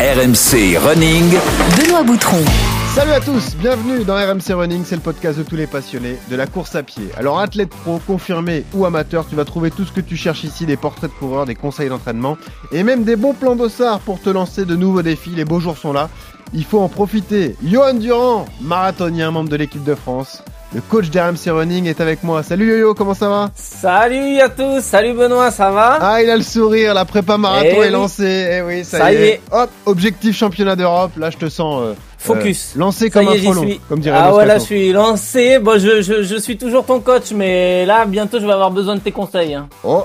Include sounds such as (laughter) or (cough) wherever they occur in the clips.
RMC Running. Benoît Boutron. Salut à tous, bienvenue dans RMC Running, c'est le podcast de tous les passionnés de la course à pied. Alors athlète pro, confirmé ou amateur, tu vas trouver tout ce que tu cherches ici, des portraits de coureurs, des conseils d'entraînement et même des bons plans d'ossard pour te lancer de nouveaux défis, les beaux jours sont là. Il faut en profiter. Johan Durand, marathonien, membre de l'équipe de France. Le coach d'RMC Running est avec moi. Salut Yo-Yo, comment ça va Salut à tous, salut Benoît, ça va Ah, il a le sourire, la prépa marathon Eh est oui. lancée. Eh oui, ça, Ça y est. est. Hop, objectif championnat d'Europe. Là, je te sens euh, Focus. euh, lancé comme un est, j'y frelon, suis. comme dirait Ah ouais, là je suis lancé. Bon, je, je, je suis toujours ton coach, mais là bientôt je vais avoir besoin de tes conseils. hein. Oh,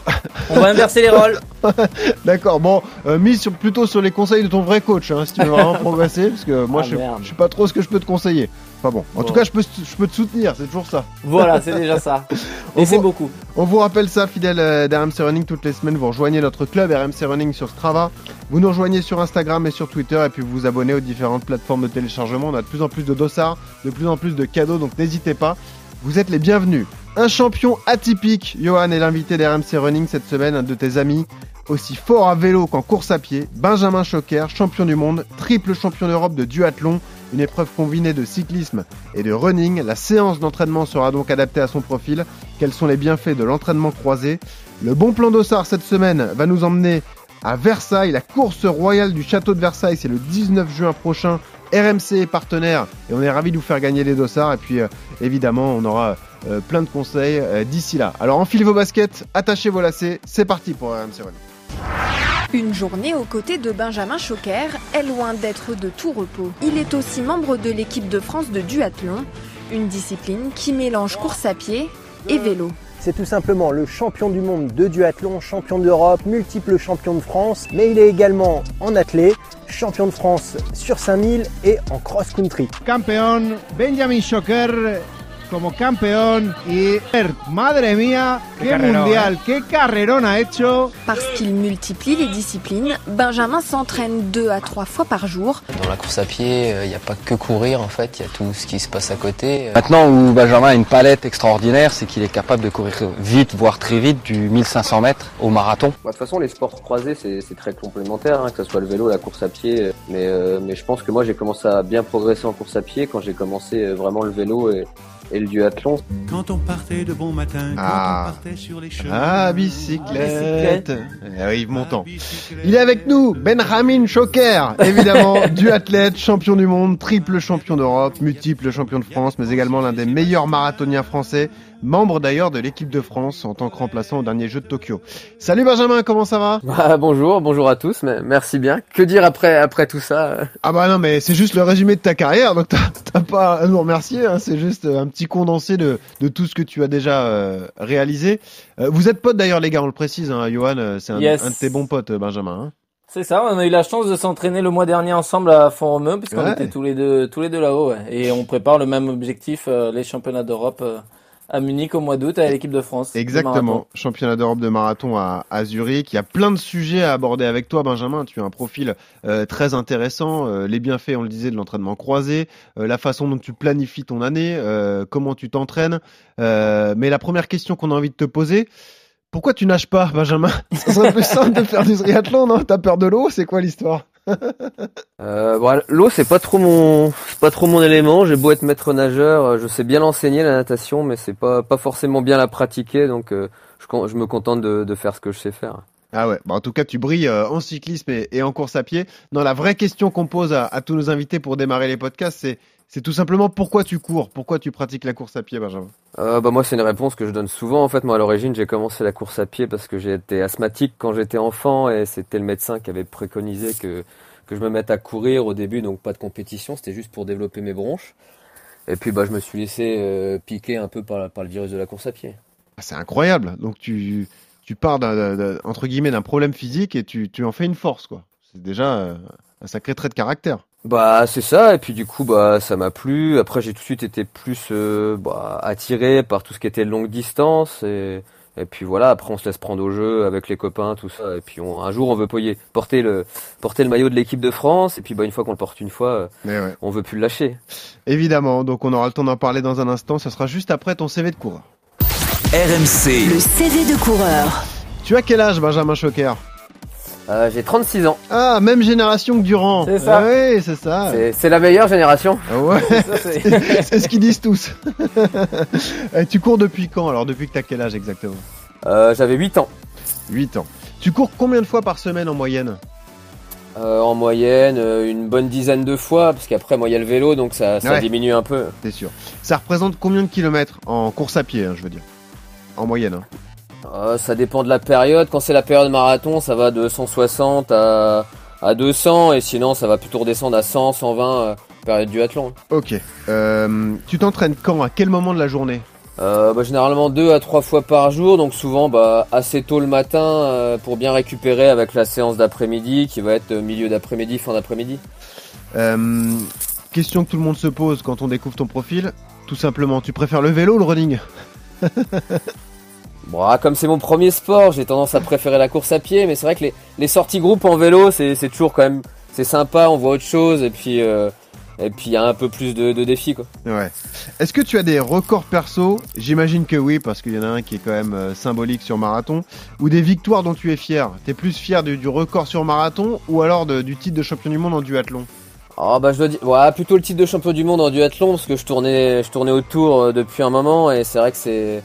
On va inverser les rôles. (laughs) d'accord. Bon, euh, mise sur, plutôt sur les conseils de ton vrai coach, hein, si tu veux vraiment (laughs) progresser, parce que moi, Ah, je, je sais pas trop ce que je peux te conseiller. Enfin bon, en tout cas, je peux, je peux te soutenir, c'est toujours ça. Voilà, c'est (laughs) déjà ça. Et c'est beaucoup. On vous rappelle ça, fidèle euh, d'RMC Running, toutes les semaines, vous rejoignez notre club RMC Running sur Strava. Vous nous rejoignez sur Instagram et sur Twitter, et puis vous vous abonnez aux différentes plateformes de téléchargement. On a de plus en plus de dossards, de plus en plus de cadeaux, donc n'hésitez pas. Vous êtes les bienvenus. Un champion atypique, Johan est l'invité d'RMC Running cette semaine, un de tes amis, aussi fort à vélo qu'en course à pied, Benjamin Choquer, champion du monde, triple champion d'Europe de duathlon, une épreuve combinée de cyclisme et de running. La séance d'entraînement sera donc adaptée à son profil. Quels sont les bienfaits de l'entraînement croisé? Le bon plan d'Ossard cette semaine va nous emmener à Versailles, la course royale du château de Versailles, c'est le 19 juin prochain. RMC est partenaire et on est ravis de vous faire gagner les dossards. Et puis euh, évidemment, on aura euh, plein de conseils euh, d'ici là. Alors enfilez vos baskets, attachez vos lacets, c'est parti pour RMC Running. Une journée aux côtés de Benjamin Choquer est loin d'être de tout repos. Il est aussi membre de l'équipe de France de duathlon, une discipline qui mélange course à pied et vélo. C'est tout simplement le champion du monde de duathlon, champion d'Europe, multiple champion de France, mais il est également en athlète, champion de France sur 5000 et en cross-country. campeón Benjamin Shocker como campeón y madre mía qué, carrerón, mundial qué carrerón ha hecho Parce qu'il multiplie les disciplines, Benjamin s'entraîne deux à trois fois par jour. Dans la course à pied, il n'y a pas que courir en fait, il y a tout ce qui se passe à côté. Maintenant où Benjamin a une palette extraordinaire, c'est qu'il est capable de courir vite, voire très vite, du 1500 mètres au marathon. Bah, de toute façon, les sports croisés, c'est très complémentaire, hein, que ce soit le vélo, la course à pied. Mais, euh, mais je pense que moi, j'ai commencé à bien progresser en course à pied quand j'ai commencé euh, vraiment le vélo et, et le duathlon. Quand on partait de bon matin, quand Ah. on partait sur les chemins. Ah, bicyclette. Eh oui, montant. Il est avec nous, Benjamin Choquer, évidemment, (laughs) duathlète, champion du monde, triple champion d'Europe, multiple champion de France, mais également l'un des meilleurs marathoniens français, membre d'ailleurs de l'équipe de France en tant que remplaçant au dernier jeu de Tokyo. Salut Benjamin, comment ça va? Bah, bonjour, bonjour à tous, mais merci bien. Que dire après, après tout ça? Euh Ah bah non, mais c'est juste le résumé de ta carrière, donc t'as pas à nous remercier, hein, c'est juste un petit condensé de, de tout ce que tu as déjà euh, réalisé. Euh, vous êtes potes d'ailleurs les gars, on le précise, hein, Johan, euh, c'est un, Yes. un de tes bons potes, euh, Benjamin. hein. C'est ça, on a eu la chance de s'entraîner le mois dernier ensemble à Font-Romeu, puisqu'on Ouais. était tous les deux, tous les deux là-haut, ouais. Et on prépare le même objectif, euh, les championnats d'Europe euh, à Munich au mois d'août avec l'équipe de France. de. Exactement, championnat d'Europe de marathon à, à Zurich. Il y a plein de sujets à aborder avec toi, Benjamin. Tu as un profil euh, très intéressant. Euh, les bienfaits, on le disait, de l'entraînement croisé, euh, la façon dont tu planifies ton année, euh, comment tu t'entraînes. Euh, mais la première question qu'on a envie de te poser, pourquoi tu nages pas, Benjamin? Ça serait plus simple de faire du triathlon, non? T'as peur de l'eau? C'est quoi l'histoire? Euh, bon, l'eau, c'est pas trop mon, c'est pas trop mon élément. J'ai beau être maître nageur, euh, je sais bien l'enseigner la natation, mais c'est pas, pas forcément bien la pratiquer, donc euh, je, je me contente de, de faire ce que je sais faire. Ah ouais, bah en tout cas tu brilles euh, en cyclisme et, et en course à pied. Non, la vraie question qu'on pose à, à tous nos invités pour démarrer les podcasts, c'est c'est tout simplement pourquoi tu cours, pourquoi tu pratiques la course à pied, Benjamin. Euh, bah moi c'est une réponse que je donne souvent en fait moi à l'origine j'ai commencé la course à pied parce que j'ai été asthmatique quand j'étais enfant et c'était le médecin qui avait préconisé que que je me mette à courir au début donc pas de compétition c'était juste pour développer mes bronches et puis bah je me suis laissé euh, piquer un peu par, par le virus de la course à pied. Ah, C'est incroyable. Donc tu tu pars d'un- entre guillemets d'un problème physique et tu tu en fais une force quoi. C'est déjà euh, un sacré trait de caractère. Bah c'est ça et puis du coup bah ça m'a plu après j'ai tout de suite été plus euh, bah, attiré par tout ce qui était longue distance et et puis voilà après on se laisse prendre au jeu avec les copains tout ça et puis on, un jour on veut poyer- porter le porter le maillot de l'équipe de France et puis bah une fois qu'on le porte une fois euh, Mais ouais. on veut plus le lâcher. Évidemment. Donc on aura le temps d'en parler dans un instant. Ça sera juste après ton CV de coureur. RMC, Le CV de coureur. Tu as quel âge, Benjamin Choquer Euh, j'ai 36 ans. Ah, même génération que Durand. C'est ça. Oui, c'est ça. C'est- C'est la meilleure génération. Ah ouais, (laughs) (laughs) c'est- c'est ce qu'ils disent tous. (laughs) Et tu cours depuis quand Alors, depuis que t'as quel âge exactement Euh, J'avais 8 ans. 8 ans. Tu cours combien de fois par semaine en moyenne Euh, en moyenne, euh, une bonne dizaine de fois, parce qu'après, moi, il y a le vélo, donc ça, ça Ouais. diminue un peu. T'es sûr. Ça représente combien de kilomètres en course à pied, hein, je veux dire? En moyenne. hein. Euh, ça dépend de la période. Quand c'est la période marathon, ça va de 160 à, à 200, et sinon, ça va plutôt redescendre à 100, 120, euh, période du athlon. Ok. Euh, tu t'entraînes quand? À quel moment de la journée? Euh, bah, généralement deux à trois fois par jour, donc souvent bah, assez tôt le matin euh, pour bien récupérer avec la séance d'après-midi qui va être milieu d'après-midi, fin d'après-midi. Question que tout le monde se pose quand on découvre ton profil. Tout simplement, tu préfères le vélo ou le running? (laughs) Bon, ah, comme c'est mon premier sport, j'ai tendance à préférer la course à pied, mais c'est vrai que les, les sorties groupes en vélo, c'est toujours quand même c'est sympa, on voit autre chose et puis euh, et puis il y a un peu plus de, de défis quoi. Ouais. Est-ce que tu as des records perso? J'imagine que oui, parce qu'il y en a un qui est quand même euh, symbolique sur marathon. Ou des victoires dont tu es fier? T'es plus fier du, du record sur marathon ou alors de- du titre de champion du monde en duathlon? Ah bah je dois dire, ouais, plutôt le titre de champion du monde en duathlon parce que je tournais, je tournais autour euh, depuis un moment et c'est vrai que c'est,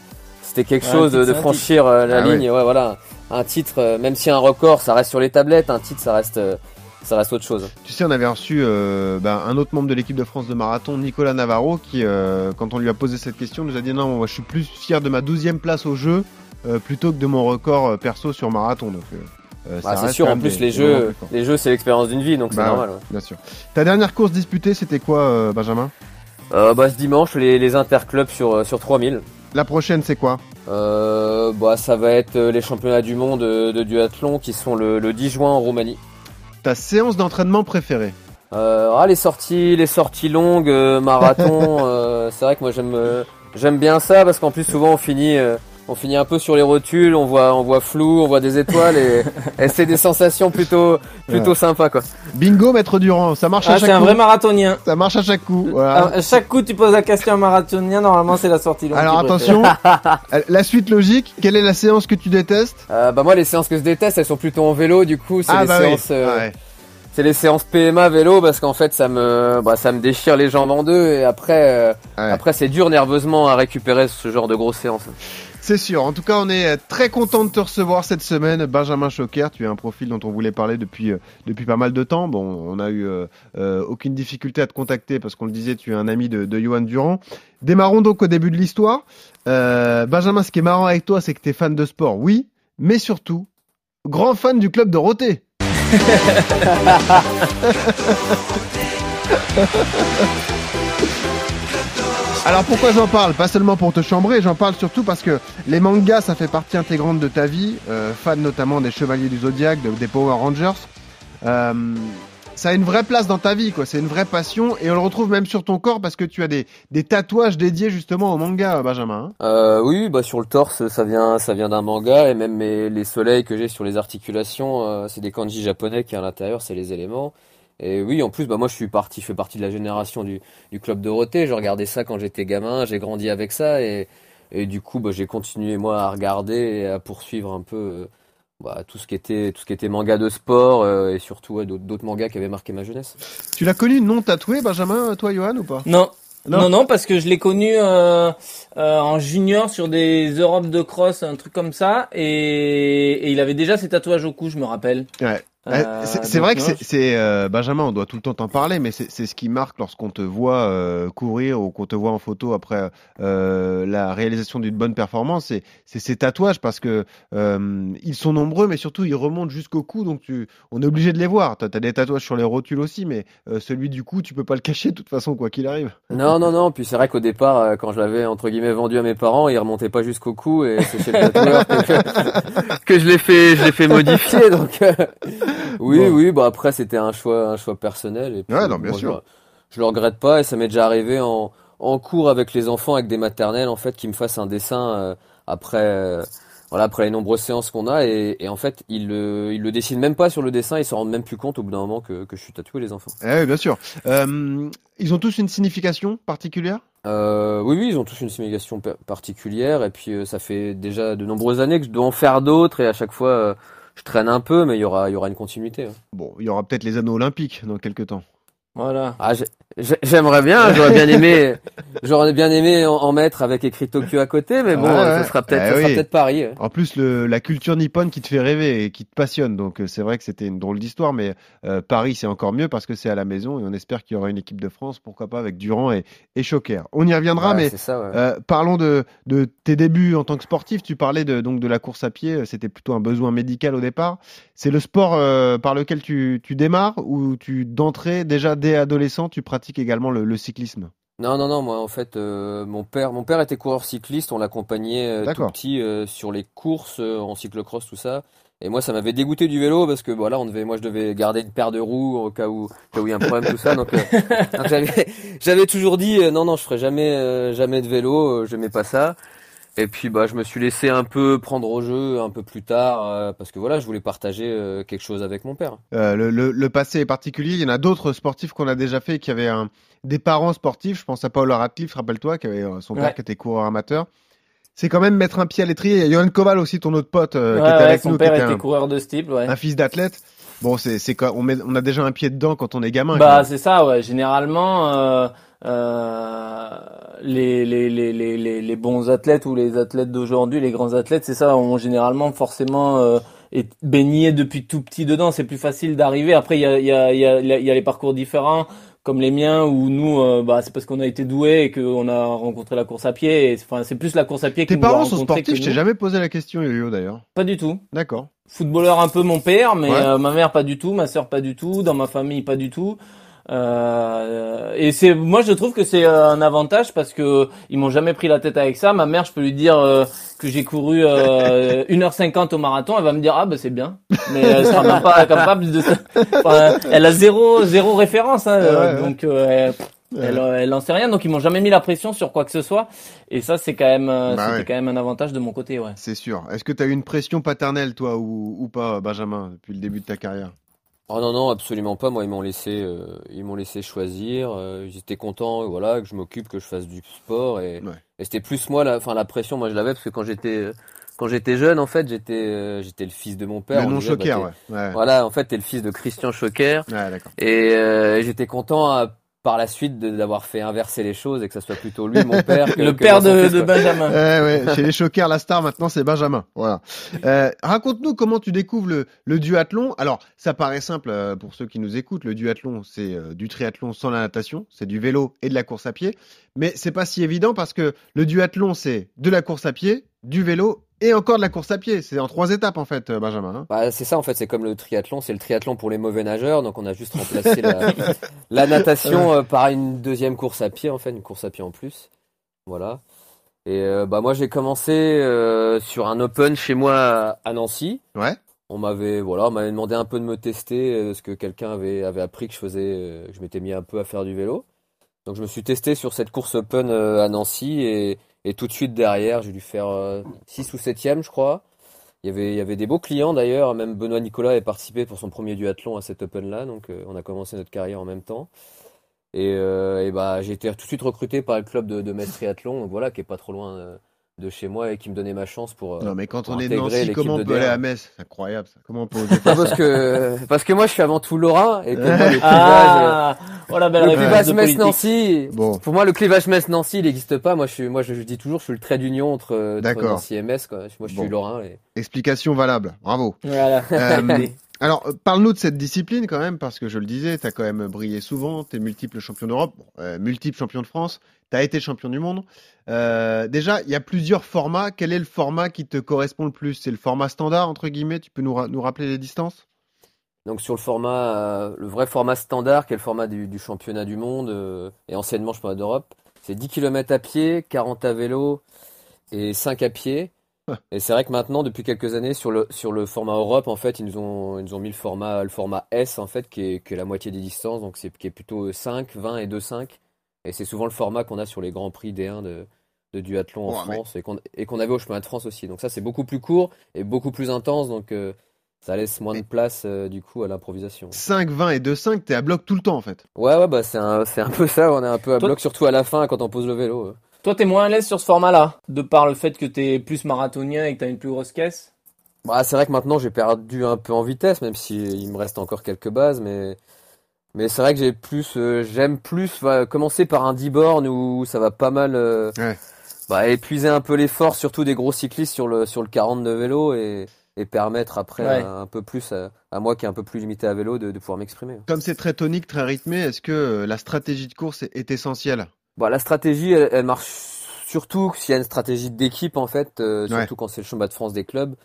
c'était quelque Ouais, chose de, franchir euh, la Ah ligne. Ouais, voilà, un titre, euh, même si un record, ça reste sur les tablettes, un titre, ça reste, euh, ça reste autre chose. Tu sais, on avait reçu euh, ben, un autre membre de l'équipe de France de marathon, Nicolas Navarro, qui, euh, quand on lui a posé cette question, nous a dit non, moi je suis plus fier de ma 12e place au jeu euh, plutôt que de mon record euh, perso sur marathon. Donc, euh, euh, Bah, c'est sûr, en plus des- les jeux, plus les jeux, c'est l'expérience d'une vie, donc Bah c'est normal. ouais, ouais. Bien sûr. Ta dernière course disputée, c'était quoi, euh, Benjamin? Euh, bah ce dimanche, les, les interclubs sur sur 3000. La prochaine, c'est quoi Euh, bah ça va être euh, les championnats du monde euh, de duathlon qui sont le, le 10 juin en Roumanie. Ta séance d'entraînement préférée Euh, ah, les sorties, les sorties longues, euh, marathon, (laughs) euh, c'est vrai que moi j'aime, j'aime bien ça parce qu'en plus souvent on finit, on finit un peu sur les rotules, on voit, on voit flou, on voit des étoiles et, (laughs) et c'est des sensations plutôt, plutôt sympas quoi. Bingo, maître Durand, ça marche à Ah, chaque c'est un coup. vrai marathonien. Ça marche à chaque coup. Voilà. À chaque coup, tu poses la question à un marathonien, normalement, c'est la sortie longue. Alors attention, (laughs) euh, la suite logique, quelle est la séance que tu détestes? Euh, bah moi les séances que je déteste, elles sont plutôt en vélo, du coup c'est les bah oui. séances, euh, Ah ouais. c'est les séances PMA vélo parce qu'en fait ça me, bah, ça me déchire les jambes en deux et après, euh, Ouais. après c'est dur nerveusement à récupérer ce genre de grosses séances. C'est sûr. En tout cas, on est euh, très content de te recevoir cette semaine, Benjamin Choquer. Tu es un profil dont on voulait parler depuis euh, depuis pas mal de temps. Bon, on a eu euh, aucune difficulté à te contacter parce qu'on le disait, tu es un ami de, Johan Durand. Démarrons donc au début de l'histoire. Benjamin, ce qui est marrant avec toi, c'est que tu es fan de sport, oui, mais surtout grand fan du club Dorothée. (laughs) Alors pourquoi j'en parle Pas seulement pour te chambrer, j'en parle surtout parce que les mangas, ça fait partie intégrante de ta vie, euh, fan notamment des Chevaliers du Zodiac, de- des Power Rangers. Euh, ça a une vraie place dans ta vie, quoi. C'est une vraie passion et on le retrouve même sur ton corps parce que tu as des, des tatouages dédiés justement au manga, Benjamin. hein. Euh, oui, bah sur le torse, ça vient, ça vient d'un manga et même mes- les soleils que j'ai sur les articulations, euh, c'est des kanji japonais qui à l'intérieur, c'est les éléments. Et oui, en plus, bah moi je suis parti, je fais partie de la génération du, du club Dorothée. Je regardais ça quand j'étais gamin, j'ai grandi avec ça et, et du coup, bah j'ai continué moi à regarder et à poursuivre un peu euh, bah, tout ce qui était tout ce qui était manga de sport euh, et surtout ouais, d'autres d'autres mangas qui avaient marqué ma jeunesse. Tu l'as connu non tatoué, Benjamin, toi, Johan, ou pas? Non. Non. Non. non, parce que je l'ai connu euh, euh, en junior sur des Europes de cross, un truc comme ça, et, et il avait déjà ses tatouages au cou, je me rappelle. Ouais. Euh, Euh, c'est vrai que c'est- c'est euh, Benjamin, on doit tout le temps t'en parler, mais c'est c'est ce qui marque lorsqu'on te voit euh, courir ou qu'on te voit en photo après euh, la réalisation d'une bonne performance. C'est c'est ces tatouages parce que euh, ils sont nombreux, mais surtout ils remontent jusqu'au cou, donc tu, on est obligé de les voir. T'as as des tatouages sur les rotules aussi, mais euh, celui du cou, tu peux pas le cacher de toute façon quoi qu'il arrive. Non, non, non. Puis c'est vrai qu'au départ, quand je l'avais entre guillemets vendu à mes parents, il remontait pas jusqu'au cou et c'est chez le tatoueur que, (laughs) que je l'ai fait, je l'ai fait modifier. Donc euh, (laughs) oui, Bon. oui. Bah après, c'était un choix, un choix personnel. Et puis, Ouais, non, bien moi, sûr. Je, le- je le regrette pas et ça m'est déjà arrivé en en cours avec les enfants, avec des maternelles, en fait, qu'ils me fassent un dessin euh, après. euh, voilà, après les nombreuses séances qu'on a, et, et en fait, ils le, ils le dessinent même pas sur le dessin, ils s'en rendent même plus compte au bout d'un moment que, que je suis tatoué, les enfants. Eh oui, bien sûr. Euh, ils ont tous une signification particulière? Euh, oui, oui, ils ont tous une signification pa- particulière et puis euh, ça fait déjà de nombreuses années que je dois en faire d'autres et à chaque fois euh, je traîne un peu, mais il y aura, il y aura une continuité. hein. Bon, il y aura peut-être les anneaux olympiques dans quelques temps. Voilà. Ah, j'aimerais bien, j'aurais bien aimé, (laughs) j'aurais bien aimé en, en mettre avec écrit Tokyo à côté, mais bon, ouais. ça sera peut-être, Eh oui. Paris. En plus, le, la culture nippone qui te fait rêver et qui te passionne. Donc, euh, c'est vrai que c'était une drôle d'histoire, mais euh, Paris, c'est encore mieux parce que c'est à la maison et on espère qu'il y aura une équipe de France, pourquoi pas avec Durand et, et Choquer. On y reviendra, Ouais, mais c'est ça, ouais. euh, parlons de, de tes débuts en tant que sportif. Tu parlais de, donc de la course à pied. C'était plutôt un besoin médical au départ. C'est le sport euh, par lequel tu, tu démarres ou tu d'entrée déjà dès adolescent, tu pratiques également le, le cyclisme? Non, non, non, moi en fait, euh, mon père, mon père était coureur cycliste, on l'accompagnait euh, tout petit euh, sur les courses euh, en cyclocross, tout ça. Et moi, ça m'avait dégoûté du vélo parce que voilà, on devait, moi, je devais garder une paire de roues au cas où, au cas où il y a un problème, tout ça. Donc, euh, (laughs) donc j'avais, toujours dit, euh, non, non, je ferai jamais, euh, jamais de vélo, euh, j'aimais pas ça. Et puis, bah, je me suis laissé un peu prendre au jeu un peu plus tard euh, parce que voilà, je voulais partager euh, quelque chose avec mon père. Euh, le, le- le passé est particulier. Il y en a d'autres sportifs qu'on a déjà fait qui avaient un, des parents sportifs. Je pense à Paul Radcliffe, rappelle-toi, qui avait son père Ouais. qui était coureur amateur. C'est quand même mettre un pied à l'étrier. Il y a Johan Koval aussi, ton autre pote, euh, qui Ouais, était ouais, avec son nous, qui père était était un, coureur de ouais. un fils d'athlète. Bon, c'est on, met, on a déjà un pied dedans quand on est gamin. Bah c'est ça, ouais. Généralement, les, les, les, les, les, bons athlètes ou les athlètes d'aujourd'hui, les grands athlètes, c'est ça, ont généralement forcément euh, été baignés depuis tout petit dedans. C'est plus facile d'arriver. Après, il y a, y, a, y, a, y a les parcours différents, comme les miens, où nous, euh, bah, c'est parce qu'on a été doués et qu'on a rencontré la course à pied. Enfin, c'est plus la course à pied qui Tes parents sont sportifs. Je t'ai jamais posé la question, Yo-Yo, d'ailleurs. Pas du tout. D'accord. Footballeur un peu mon père, mais Ouais. euh, ma mère pas du tout, ma sœur pas du tout, dans ma famille pas du tout. Euh, et c'est moi je trouve que c'est euh, un avantage parce que ils m'ont jamais pris la tête avec ça. Ma mère, je peux lui dire euh, que j'ai couru euh, 1h50 au marathon, elle va me dire ah bah c'est bien. Mais elle sera même pas capable de ça. Enfin, elle a zéro zéro référence hein, Ouais, ouais. donc euh, elle, elle, elle en sait rien donc ils m'ont jamais mis la pression sur quoi que ce soit et ça c'est quand même euh, Bah ouais. quand même un avantage de mon côté ouais. C'est sûr. Est-ce que tu as eu une pression paternelle, toi, ou, ou pas, Benjamin, depuis le début de ta carrière? Oh non non absolument pas. Moi ils m'ont laissé euh, ils m'ont laissé choisir. Euh, ils étaient contents voilà que je m'occupe que je fasse du sport. Et, Ouais. et c'était plus moi la enfin la pression moi je l'avais parce que quand j'étais euh, quand j'étais jeune en fait j'étais euh, j'étais le fils de mon père. Le nom bah, choquer, t'es- ouais. Ouais, voilà en fait t'es le fils de Christian Choquer Ouais, euh, et j'étais content à- par la suite de- d'avoir fait inverser les choses et que ça soit plutôt lui mon père (laughs) que, Le que père de, fils, de. Benjamin. Ouais, ouais. Chez les Choquers, la star maintenant, c'est Benjamin. Voilà. Euh, Raconte-nous comment tu découvres le, le duathlon. Alors, ça paraît simple euh, pour ceux qui nous écoutent. Le duathlon, c'est euh, du triathlon sans la natation, c'est du vélo et de la course à pied. Mais c'est pas si évident parce que le duathlon, c'est de la course à pied, du vélo et encore de la course à pied. C'est en trois étapes en fait, euh, Benjamin. hein. Bah, c'est ça en fait, c'est comme le triathlon, c'est le triathlon pour les mauvais nageurs, donc on a juste remplacé la, (laughs) la natation euh, par une deuxième course à pied en fait, une course à pied en plus. Voilà. Et euh, bah moi j'ai commencé euh, sur un open chez moi à- Nancy. Ouais. On m'avait voilà, on m'avait demandé un peu de me tester parce que quelqu'un avait avait appris que je faisais que je m'étais mis un peu à faire du vélo. Donc je me suis testé sur cette course open à Nancy et, et tout de suite derrière, j'ai dû faire 6 ou 7e je crois. Il y avait, il y avait des beaux clients d'ailleurs, même Benoît Nicolas est participé pour son premier duathlon à cet Open-là, donc euh, on a commencé notre carrière en même temps. Et, euh, et bah, j'ai été tout de suite recruté par le club de, de Metz Triathlon, donc voilà, qui est pas trop loin euh, de chez moi et qui me donnait ma chance pour. euh, Non, mais quand pour on est de Nancy, comment on peut aller à Metz? C'est incroyable ça. Comment on peut (laughs) oser faire parce que parce que moi je suis avant tout Lorrain et que moi, le (laughs) clivage, Ah, la belle le clivage Metz. Nancy. Bon. Pour moi le clivage Metz Nancy il n'existe pas. Moi je suis moi je, je dis toujours je suis le trait d'union entre, entre D'accord. Nancy et Metz quoi. Moi je suis Bon. Lorrain et Explication valable. Bravo. Voilà. Euh, (laughs) alors, euh, parle-nous de cette discipline quand même, parce que je le disais, tu as quand même brillé souvent, tu es multiple champion d'Europe, euh, multiple champion de France, tu as été champion du monde. Euh, déjà, il y a plusieurs formats. Quel est le format qui te correspond le plus? C'est le format standard, entre guillemets? Tu peux nous, ra- nous rappeler les distances? Donc sur le format, le vrai format standard, qui est le format du, du championnat du monde et anciennement championnat d'Europe, c'est 10 km à pied, 40 à vélo et 5 à pied. Et c'est vrai que maintenant, depuis quelques années, sur le, sur le format Europe, en fait, ils nous ont, ils nous ont mis le format, le format S, en fait, qui est, qui est la moitié des distances, donc c'est, qui est plutôt 5, 20 et 2-5. Et c'est souvent le format qu'on a sur les grands prix D1 de, de duathlon en Ouais, mais- France et qu'on, et qu'on avait au chemin de France aussi. Donc ça, c'est beaucoup plus court et beaucoup plus intense, donc euh, ça laisse moins de place, euh, du coup, à l'improvisation. 5, 20 et 2, 5, tu es à bloc tout le temps en fait. Ouais, ouais, bah c'est un, c'est un peu ça, on est un peu à Toi- bloc, surtout à la fin quand on pose le vélo. euh. Toi, t'es moins à l'aise sur ce format-là, de par le fait que t'es plus marathonien et que t'as une plus grosse caisse? Bah, c'est vrai que maintenant j'ai perdu un peu en vitesse, même si il me reste encore quelques bases, mais mais c'est vrai que j'ai plus, euh, j'aime plus va, commencer par un 10 bornes où ça va pas mal euh, Ouais. bah, épuiser un peu l'effort, surtout des gros cyclistes sur le sur le 40 de vélo et et permettre après Ouais. un, un peu plus à, à moi qui est un peu plus limité à vélo de, de pouvoir m'exprimer. Comme c'est très tonique, très rythmé, est-ce que la stratégie de course est, est essentielle? Bon, la stratégie, elle, elle marche surtout s'il y a une stratégie d'équipe en fait, euh, Ouais. surtout quand c'est le championnat de France des clubs.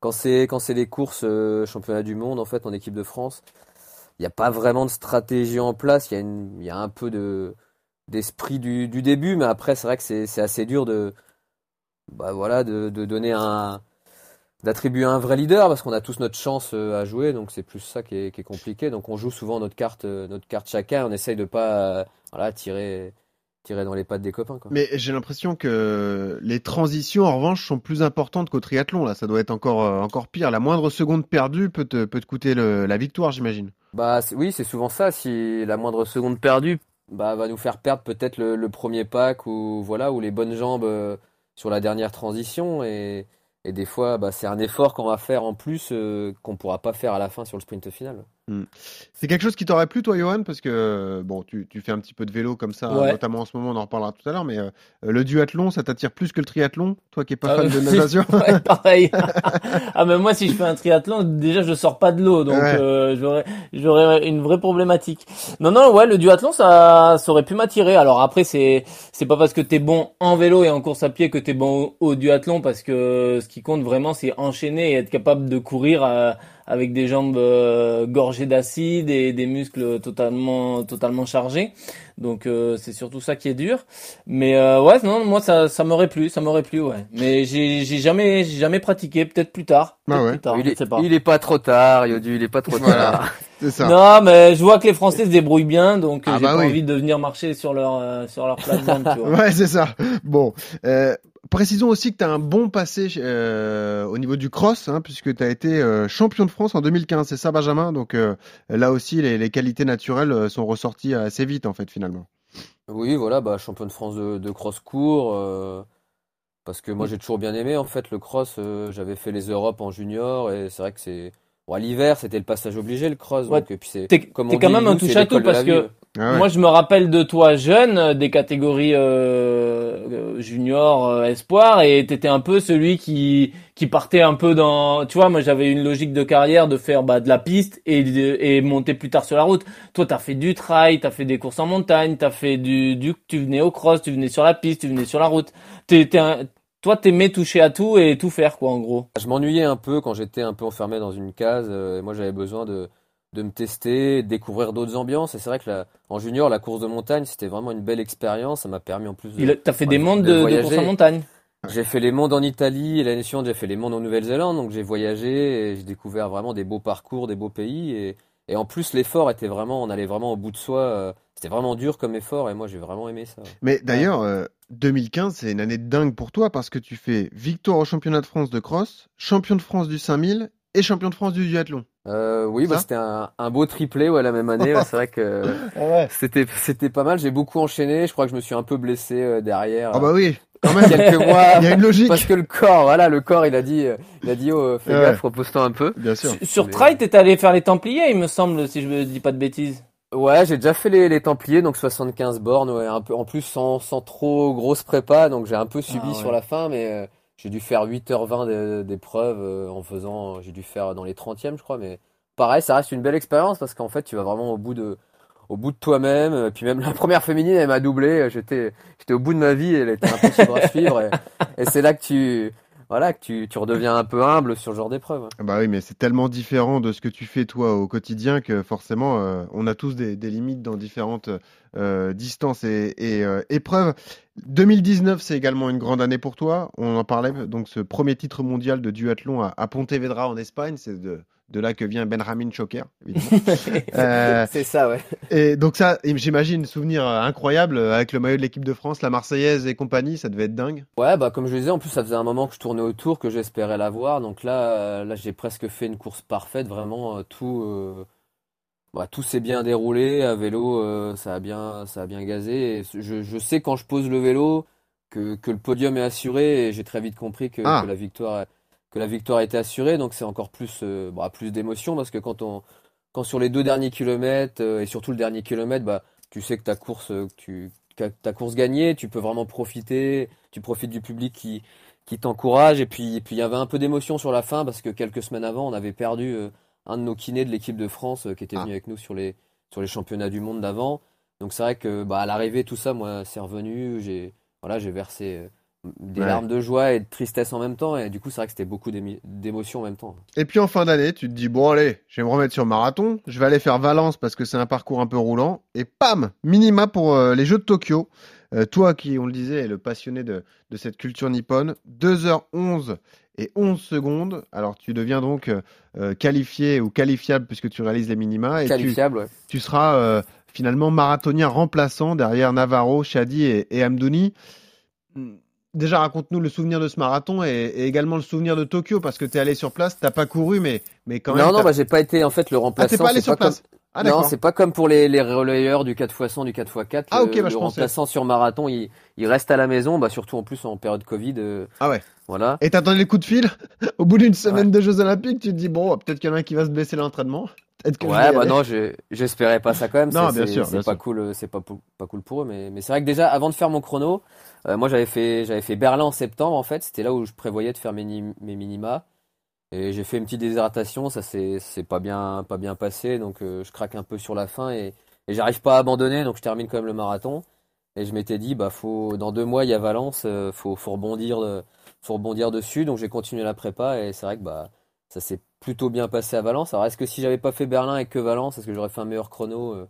Quand c'est quand c'est les courses euh, championnat du monde en fait en équipe de France, il n'y a pas vraiment de stratégie en place. Il y a une, il y a un peu de d'esprit du, du début, mais après c'est vrai que c'est c'est assez dur de bah voilà de, de donner un d'attribuer un vrai leader parce qu'on a tous notre chance euh, à jouer, donc c'est plus ça qui est, qui est compliqué. Donc on joue souvent notre carte euh, notre carte chacun. On essaye de pas voilà tirer tirer dans les pattes des copains quoi. Mais j'ai l'impression que les transitions, en revanche, sont plus importantes qu'au triathlon. Là, ça doit être encore, euh, encore pire. La moindre seconde perdue peut te, peut te coûter le- la victoire, j'imagine. Bah oui, c'est souvent ça. Si la moindre seconde perdue, bah va nous faire perdre peut-être le, le premier pack ou voilà ou les bonnes jambes euh, sur la dernière transition et, et des fois bah c'est un effort qu'on va faire en plus euh, qu'on pourra pas faire à la fin sur le sprint final. C'est quelque chose qui t'aurait plu, toi, Johan? Parce que, euh, bon, tu, tu fais un petit peu de vélo comme ça, Ouais. notamment en ce moment, on en reparlera tout à l'heure, mais euh, le duathlon, ça t'attire plus que le triathlon? Toi qui n'es pas Ah, fan de (laughs) oui. natation Ouais, (laughs) pareil. (laughs) ah mais moi si je fais un triathlon, déjà je sors pas de l'eau, donc Ouais. euh, j'aurais j'aurais une vraie problématique. Non non ouais le duathlon ça ça aurait pu m'attirer. Alors après c'est c'est pas parce que t'es bon en vélo et en course à pied que t'es bon au, au duathlon parce que ce qui compte vraiment c'est enchaîner et être capable de courir euh, avec des jambes euh, gorgées d'acide et des muscles totalement totalement chargés. Donc euh, c'est surtout ça qui est dur. Mais euh, ouais, non, moi ça, ça m'aurait plu, ça m'aurait plu, ouais. Mais j'ai, j'ai jamais, j'ai jamais pratiqué, peut-être plus tard. Ah peut-être ouais. plus tard, il, je est, sais pas. il est pas trop tard, Yodu, il est pas trop Voilà. tard. (laughs) C'est ça. Non, mais je vois que les Français se débrouillent bien, donc Ah j'ai bah pas oui. envie de venir marcher sur leur, euh, sur leur plate-bande, tu (laughs) vois. Ouais, c'est ça. Bon, euh, précisons aussi que tu as un bon passé euh, au niveau du cross, hein, puisque tu as été euh, champion de France en 2015, c'est ça, Benjamin? Donc euh, là aussi, les, les qualités naturelles sont ressorties assez vite, en fait, finalement. Oui, voilà, bah champion de France de, de cross court. parce que moi j'ai toujours bien aimé en fait le cross. j'avais fait les Europes en junior et c'est vrai que c'est bon, à l'hiver c'était le passage obligé le cross. Ouais, donc, et puis c'est T'es, comme t'es quand dit, même un touche à tout parce que Ah ouais. Moi, je me rappelle de toi jeune, euh, des catégories euh, euh, junior, euh, espoir, et t'étais un peu celui qui qui partait un peu dans. Tu vois, moi, j'avais une logique de carrière de faire bah, de la piste et de- et monter plus tard sur la route. Toi, t'as fait du trail, t'as fait des courses en montagne, t'as fait du du. Tu venais au cross, tu venais sur la piste, tu venais sur la route. T'es, t'es un- toi, t'aimais toucher à tout et tout faire, quoi, en gros. Je m'ennuyais un peu quand j'étais un peu enfermé dans une case. euh, et moi j'avais besoin de de me tester, de découvrir d'autres ambiances. Et c'est vrai que la, en junior la course de montagne c'était vraiment une belle expérience. Ça m'a permis en plus de T'as fait des mondes de de, de voyager. courses en montagne. J'ai fait les mondes en Italie et l'année suivante j'ai fait les mondes en Nouvelle-Zélande, donc j'ai voyagé et j'ai découvert vraiment des beaux parcours, des beaux pays et, et en plus l'effort était vraiment, on allait vraiment au bout de soi, euh, c'était vraiment dur comme effort et moi j'ai vraiment aimé ça. Mais d'ailleurs, euh, 2015, c'est une année de dingue pour toi parce que tu fais victoire au championnat de France de cross, champion de France du 5000 et champion de France du duathlon. Euh, oui, bah c'était un, un beau triplé ouais, la même année, ouais, c'est vrai que (laughs) c'était c'était pas mal, j'ai beaucoup enchaîné, je crois que je me suis un peu blessé euh, derrière. Ah bah oui, quand même. quelques (laughs) mois Il y a une logique. parce que le corps, voilà, le corps il a dit euh, il a dit oh, fais Ouais. gaffe, repose-toi un peu. Bien sûr. Sur, sur Mais- trail, t'étais allé faire les Templiers, il me semble, si je me dis pas de bêtises. Ouais, j'ai déjà fait les, les Templiers, donc 75 bornes, ouais, un peu, en plus sans, sans trop grosse prépa, donc j'ai un peu subi Ah ouais. sur la fin, mais euh, j'ai dû faire 8h20 d'é- d'épreuves euh, en faisant, j'ai dû faire dans les 30e, je crois, mais pareil, ça reste une belle expérience parce qu'en fait, tu vas vraiment au bout de, au bout de toi-même, euh, puis même la (laughs) première féminine, elle m'a doublé, euh, j'étais, j'étais au bout de ma vie, elle était impossible à suivre, et, et c'est là que tu, voilà, que tu, redeviens un peu humble sur ce genre d'épreuve. Ah Bah oui, mais c'est tellement différent de ce que tu fais toi au quotidien que forcément, euh, on a tous des, limites dans différentes euh, distances et, et, euh, épreuves. 2019, c'est également une grande année pour toi. On en parlait, donc ce premier titre mondial de duathlon à, à Pontevedra en Espagne, c'est de, de là que vient Benjamin Choker, évidemment. (laughs) Euh, C'est ça, ouais. et donc ça, j'imagine, souvenir euh, incroyable euh, avec le maillot de l'équipe de France, la Marseillaise et compagnie, ça devait être dingue. Ouais, bah comme je le disais, en plus ça faisait un moment que je tournais autour, que j'espérais l'avoir. Donc là, là j'ai presque fait une course parfaite, vraiment tout, euh, bah, tout s'est bien déroulé. À vélo, euh, ça a bien, ça a bien gazé. Et je, je sais quand je pose le vélo que, que le podium est assuré et j'ai très vite compris que, Ah. que la victoire, que la victoire était assurée, donc c'est encore plus, euh, bah, plus d'émotion parce que quand on, quand sur les deux derniers kilomètres euh, et surtout le dernier kilomètre, bah, tu sais que ta course, euh, tu, ta course gagnée, tu peux vraiment profiter, tu profites du public qui, qui t'encourage et puis, et puis il y avait un peu d'émotion sur la fin parce que quelques semaines avant, on avait perdu un de nos kinés de l'équipe de France qui était Ah. venu avec nous sur les, sur les championnats du monde d'avant. Donc c'est vrai que bah, à l'arrivée, tout ça, moi, c'est revenu. J'ai voilà, j'ai versé des Ouais. larmes de joie et de tristesse en même temps. Et du coup, c'est vrai que c'était beaucoup d'émotions en même temps. Et puis en fin d'année, tu te dis bon allez, je vais me remettre sur marathon, je vais aller faire Valence parce que c'est un parcours un peu roulant et pam, minima pour euh, les Jeux de Tokyo. Euh, toi qui, on le disait, est le passionné de, de cette culture nippone, 2h11 et 11 secondes. Alors tu deviens donc euh, qualifié ou qualifiable puisque tu réalises les minima et tu, Qualifiable, ouais. tu seras euh, finalement marathonien remplaçant derrière Navarro, Shadi et, et Amdouni. Déjà, raconte-nous le souvenir de ce marathon et, et également le souvenir de Tokyo parce que tu es allé sur place, t'as pas couru, mais, mais quand même. non, non, bah, j'ai pas été en fait le ah, remplaçant. t'es pas allé sur place. Ah, non, c'est pas comme pour les, les relayeurs du 4x100, du 4x4. Ah, ok, bah, le je pensais. remplaçant sur marathon, il, il reste à la maison, bah, surtout en plus en période Covid. euh, Ah ouais. Voilà. Et t'attendais les coups de fil? (laughs) Au bout d'une semaine de Jeux Olympiques, tu te dis, bon, peut-être qu'il y en a un qui va se blesser l'entraînement. Que Ouais, bah non, j'espérais pas ça quand même. Non, bien sûr, C'est pas sûr. cool, euh, c'est pas, cool pour eux, mais, mais c'est vrai que déjà, avant de faire mon chrono, euh, moi j'avais fait, j'avais fait Berlin en septembre en fait. C'était là où je prévoyais de faire mes, mes minima. Et j'ai fait une petite déshydratation, ça s'est pas bien, pas bien passé, donc euh, je craque un peu sur la fin et, et j'arrive pas à abandonner, donc je termine quand même le marathon. Et je m'étais dit, bah faut, dans deux mois il y a Valence, euh, faut, faut rebondir, faut rebondir dessus. Donc j'ai continué la prépa et c'est vrai que bah ça s'est plutôt bien passé à Valence. Alors est-ce que si j'avais pas fait Berlin et que Valence, est-ce que j'aurais fait un meilleur chrono? Euh,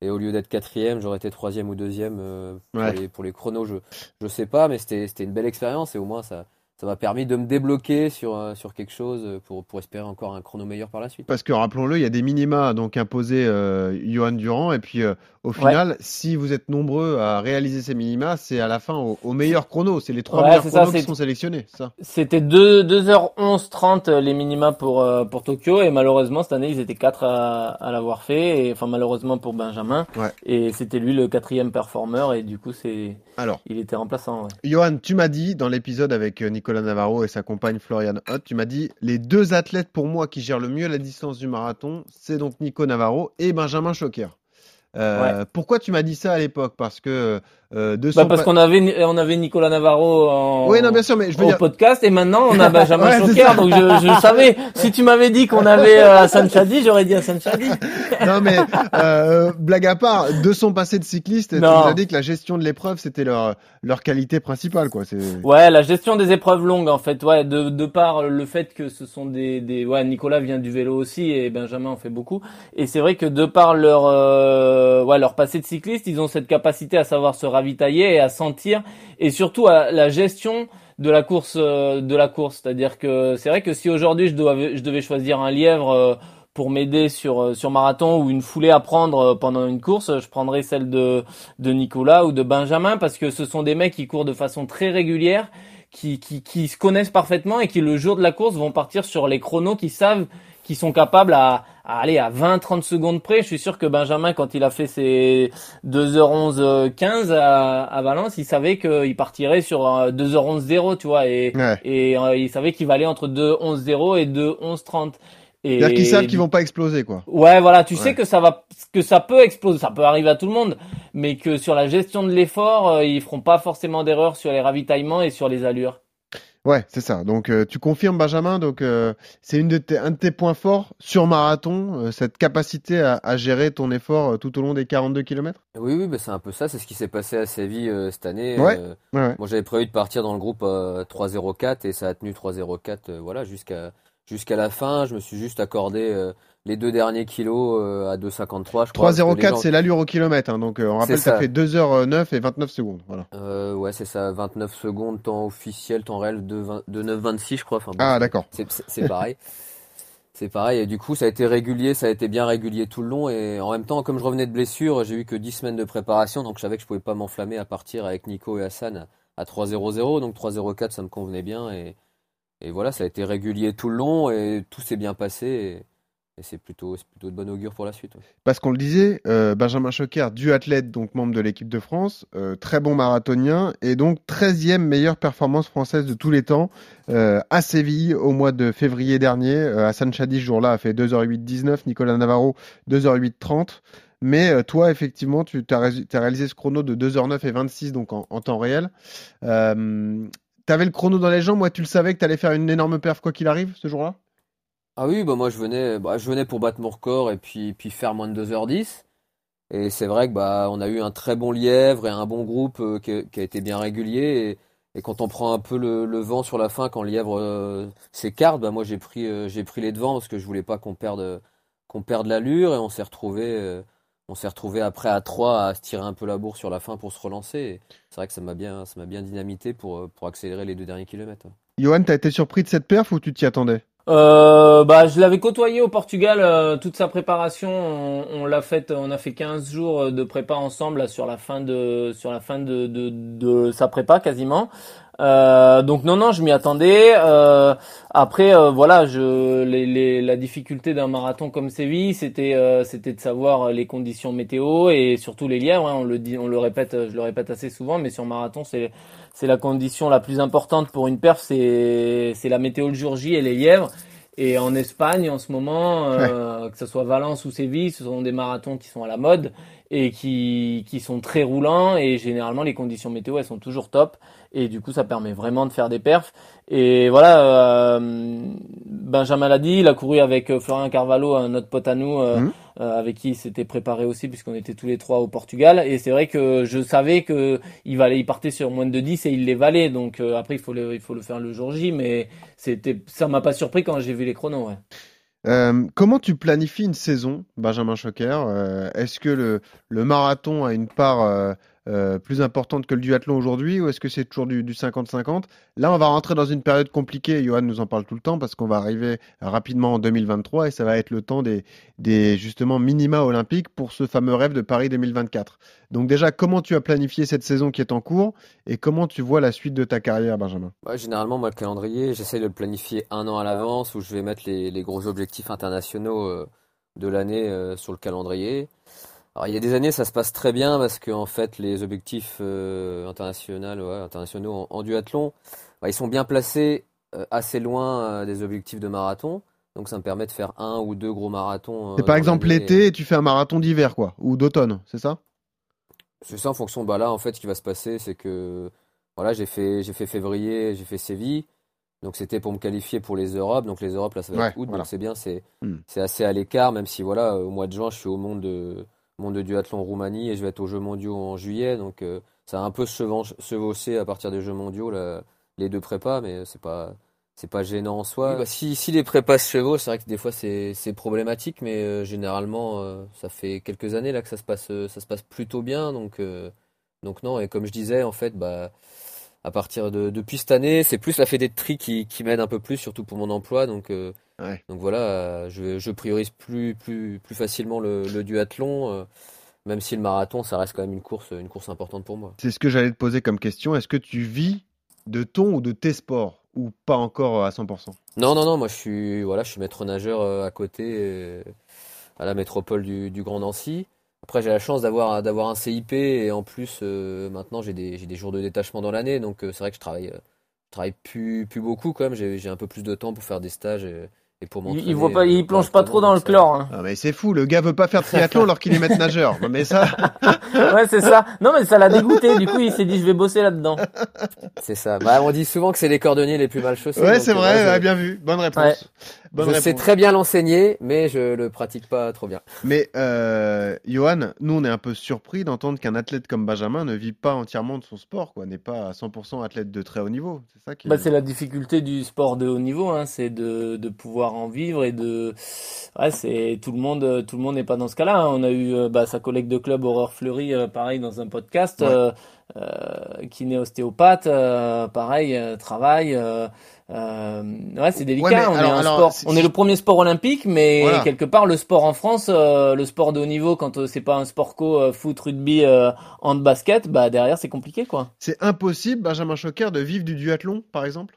et au lieu d'être quatrième, j'aurais été troisième ou deuxième euh, pour, Ouais. les, pour les chronos. Je je sais pas, mais c'était c'était une belle expérience et au moins ça ça m'a permis de me débloquer sur euh, sur quelque chose euh, pour pour espérer encore un chrono meilleur par la suite. Parce que rappelons-le, il y a des minima donc imposés euh, Johan Durand. Et puis euh, au final, si vous êtes nombreux à réaliser ces minima, c'est à la fin au, au meilleur chrono, c'est les trois Ouais, meilleurs ça, chronos qui sont sélectionnés, ça. C'était 2, 2h11 30 euh, les minima pour, euh, pour Tokyo. Et malheureusement cette année ils étaient quatre à, à l'avoir fait. Et enfin malheureusement pour Benjamin. Ouais. et c'était lui le quatrième performeur. Et du coup c'est Alors, il était remplaçant ouais. Johan, tu m'as dit dans l'épisode avec euh, Nicolas Navarro et sa compagne Florian Hott, tu m'as dit les deux athlètes pour moi qui gèrent le mieux la distance du marathon, c'est donc Nico Navarro et Benjamin Choquer. Euh, Pourquoi tu m'as dit ça à l'époque? Parce que euh, de Bah son parce pa- qu'on avait on avait Nicolas Navarro en Oui, non, bien sûr, mais je veux au dire. podcast et maintenant on a (laughs) Benjamin Ouais, Choquer donc je, je savais si tu m'avais dit qu'on avait euh, Hassan Chadi j'aurais dit Hassan Chadi (laughs) Non, mais euh, blague à part, de son passé de cycliste, tu nous Non. as dit que la gestion de l'épreuve c'était leur leur qualité principale, quoi. C'est Ouais, la gestion des épreuves longues, en fait, ouais, de, de par le fait que ce sont des, des, ouais, Nicolas vient du vélo aussi et Benjamin en fait beaucoup. Et c'est vrai que de par leur, euh, ouais, leur passé de cycliste, ils ont cette capacité à savoir se ravitailler et à sentir, et surtout à la gestion de la course, euh, de la course. C'est-à-dire que c'est vrai que si aujourd'hui je devais, choisir un lièvre, euh, pour m'aider sur euh, sur marathon ou une foulée à prendre pendant une course, je prendrais celle de de Nicolas ou de Benjamin parce que ce sont des mecs qui courent de façon très régulière, qui qui qui se connaissent parfaitement et qui le jour de la course vont partir sur les chronos qu'ils savent qu'ils sont capables à, à aller à 20 30 secondes près. Je suis sûr que Benjamin quand il a fait ses 2h11 15 à, à Valence, il savait qu'il partirait sur euh, 2h11 0, tu vois et Ouais. et euh, il savait qu'il valait entre 2h11 0 et 2h11 30. Et C'est-à-dire qu'ils savent qu'ils vont pas exploser, quoi. Ouais, voilà, tu Ouais. sais que ça va, que ça peut exploser, ça peut arriver à tout le monde, mais que sur la gestion de l'effort, euh, ils feront pas forcément d'erreur sur les ravitaillements et sur les allures. Ouais, c'est ça. Donc euh, tu confirmes Benjamin, donc euh, c'est une de tes, un de tes points forts sur marathon, euh, cette capacité à, à gérer ton effort tout au long des 42 km. Oui, oui, bah, c'est un peu ça. C'est ce qui s'est passé à Séville cette année. Ouais. Moi, j'avais prévu de partir dans le groupe euh, 3-0-4 et ça a tenu 3-0-4 euh, voilà, jusqu'à jusqu'à la fin. Je me suis juste accordé les deux derniers kilos euh, à 2,53, je crois. parce que les 3,04 gens- c'est l'allure au kilomètre, hein, donc euh, on rappelle ça ça. fait 2h09 et 29 secondes. Voilà. Euh, ouais, c'est ça, 29 secondes, temps officiel, temps réel de, 20 de 9,26, je crois. Enfin, bon, Ah c'est- d'accord. C'est pareil. (laughs) C'est pareil, et du coup, ça a été régulier, ça a été bien régulier tout le long, et en même temps, comme je revenais de blessure, j'ai eu que 10 semaines de préparation, donc je savais que je pouvais pas m'enflammer à partir avec Nico et Hassan à, à 3-0-0, donc 3-0-4, ça me convenait bien, et, et voilà, ça a été régulier tout le long, et tout s'est bien passé, et c'est plutôt, plutôt de bon augure pour la suite. ouais. Parce qu'on le disait, euh, Benjamin Choquer, duathlète, donc membre de l'équipe de France, euh, très bon marathonien et donc 13e meilleure performance française de tous les temps euh, à Séville au mois de février dernier. Hassan Chadi, ce jour-là, a fait 2h08-19, Nicolas Navarro 2h08-30. Mais toi, effectivement, tu as, réalisé ce chrono de 2h09 et 26, donc en, en temps réel. T'avais le chrono dans les jambes, moi tu le savais que t'allais faire une énorme perf quoi qu'il arrive ce jour-là? Ah oui, bah moi je venais, bah, je venais pour battre mon record et puis, puis faire moins de 2h10. Et c'est vrai que bah on a eu un très bon lièvre et un bon groupe euh, qui, a été bien régulier. Et, quand on prend un peu le, le vent sur la fin, quand le lièvre euh, s'écarte, bah moi j'ai pris euh, j'ai pris les devants parce que je voulais pas qu'on perde qu'on perde l'allure et on s'est retrouvé on s'est retrouvé après à 3 à se tirer un peu la bourre sur la fin pour se relancer. C'est vrai que ça m'a bien ça m'a bien dynamité pour pour accélérer les deux derniers kilomètres. Johan, t'as été surpris de cette perf ou tu t'y attendais? Euh, bah, je l'avais côtoyé au Portugal euh, toute sa préparation. On, l'a fait, on a fait 15 jours de prépa ensemble là, sur la fin de sur la fin de de, de sa prépa quasiment. Euh, donc non non, je m'y attendais. Euh, après euh, voilà, je les, les, la difficulté d'un marathon comme Séville, c'était euh, c'était de savoir les conditions météo et surtout les lièvres. hein. on le dit, on le répète, je le répète assez souvent, mais sur marathon c'est c'est la condition la plus importante pour une perf, c'est c'est la météo le jour J et les lièvres. Et en Espagne, en ce moment, euh, que ce soit Valence ou Séville, ce sont des marathons qui sont à la mode et qui, qui sont très roulants. Et généralement, les conditions météo, elles sont toujours top. Et du coup, ça permet vraiment de faire des perfs. Et voilà, euh, Benjamin l'a dit, il a couru avec euh, Florian Carvalho, un autre pote à nous, euh, euh, avec qui il s'était préparé aussi, puisqu'on était tous les trois au Portugal. Et c'est vrai que je savais que il valait, il partait sur moins de 10 et il les valait. Donc euh, après, il faut le, il faut le faire le jour J. Mais c'était, ça m'a pas surpris quand j'ai vu les chronos. Ouais. Euh, comment tu planifies une saison, Benjamin Choquer Euh, Est-ce que le, le marathon a une part euh, euh, plus importante que le duathlon aujourd'hui ou est-ce que c'est toujours du du 50-50 Là, on va rentrer dans une période compliquée. Johan nous en parle tout le temps parce qu'on va arriver rapidement en 2023 et ça va être le temps des, justement minima olympiques pour ce fameux rêve de Paris 2024. Donc déjà, comment tu as planifié cette saison qui est en cours et comment tu vois la suite de ta carrière, Benjamin? Généralement, moi, le calendrier, j'essaie de le planifier un an à l'avance où je vais mettre les, les gros objectifs internationaux euh, de l'année euh, sur le calendrier. Alors, il y a des années, ça se passe très bien parce que, en fait, les objectifs euh, internationaux, ouais, internationaux en, en duathlon, bah, ils sont bien placés euh, assez loin euh, des objectifs de marathon. Donc, ça me permet de faire un ou deux gros marathons. C'est par exemple l'été et tu fais un marathon d'hiver, quoi, ou d'automne, c'est ça? C'est ça en fonction. Bah là, en fait, ce qui va se passer, c'est que voilà, j'ai fait, j'ai fait février, j'ai fait Séville. Donc c'était pour me qualifier pour les Europes. Donc les Europes, là, ça va Ouais, être août. voilà. Donc c'est bien, c'est Hmm. c'est assez à l'écart, même si voilà, au mois de juin, je suis au monde de, monde de duathlon Roumanie et je vais être aux Jeux mondiaux en juillet. Donc euh, ça a un peu se chevauché à partir des Jeux mondiaux, là, les deux prépas, mais c'est pas. C'est pas gênant en soi. Bah, si, si les prépas se chevauchent, c'est vrai que des fois c'est problématique, mais euh, généralement euh, ça fait quelques années là que ça se passe ça se passe plutôt bien, donc donc non. Et comme je disais, en fait, bah à partir de depuis cette année, c'est plus la fédé de tri qui qui m'aide un peu plus, surtout pour mon emploi, donc Ouais. donc voilà, euh, je je priorise plus plus plus facilement le, le duathlon, euh, même si le marathon ça reste quand même une course une course importante pour moi. C'est ce que j'allais te poser comme question. Est-ce que tu vis de ton ou de tes sports ou pas encore à 100% Non, non, non, moi je suis, voilà, je suis maître nageur euh, à côté, euh, à la métropole du, du Grand Nancy. Après, j'ai la chance d'avoir d'avoir un CIP et en plus, euh, maintenant, j'ai des, des jours de détachement dans l'année. Donc, euh, c'est vrai que je travaille, euh, je travaille plus, plus beaucoup quand même. J'ai, j'ai un peu plus de temps pour faire des stages et, et pour Il, il voit pas, il plonge pas trop dans le chlore. hein. Ah mais c'est fou, le gars veut pas faire de triathlon alors qu'il est maître nageur. Non, mais ça, (laughs) Ouais, c'est ça. Non, mais ça l'a dégoûté. Du coup, il s'est dit, je vais bosser là-dedans. C'est ça. Bah, on dit souvent que c'est les cordonniers les plus mal chaussés. ouais, c'est euh, vrai, ouais, bien vu, bonne réponse. Ouais. Bonne je sais très bien l'enseigner, mais je le pratique pas trop bien. Mais euh, Johan, nous on est un peu surpris d'entendre qu'un athlète comme Benjamin ne vit pas entièrement de son sport, quoi, n'est pas à 100% athlète de très haut niveau. C'est ça qui. Bah, c'est la difficulté du sport de haut niveau, hein, c'est de, de pouvoir en vivre et de, ouais, c'est tout le monde, tout le monde n'est pas dans ce cas-là. hein. On a eu euh, bah, sa collègue de club Horreur Fleury, euh, pareil dans un podcast, Ouais. euh, euh, kiné ostéopathe, euh, pareil, travail. ouais, c'est délicat. Ouais, on alors- est un alors, sport, c'est- on est le premier sport olympique, mais Voilà. quelque part le sport en France, le sport de haut niveau, quand c'est pas un sport co, foot, rugby, hand, basket, bah derrière c'est compliqué quoi. C'est impossible, Benjamin Choquer, de vivre du duathlon, par exemple?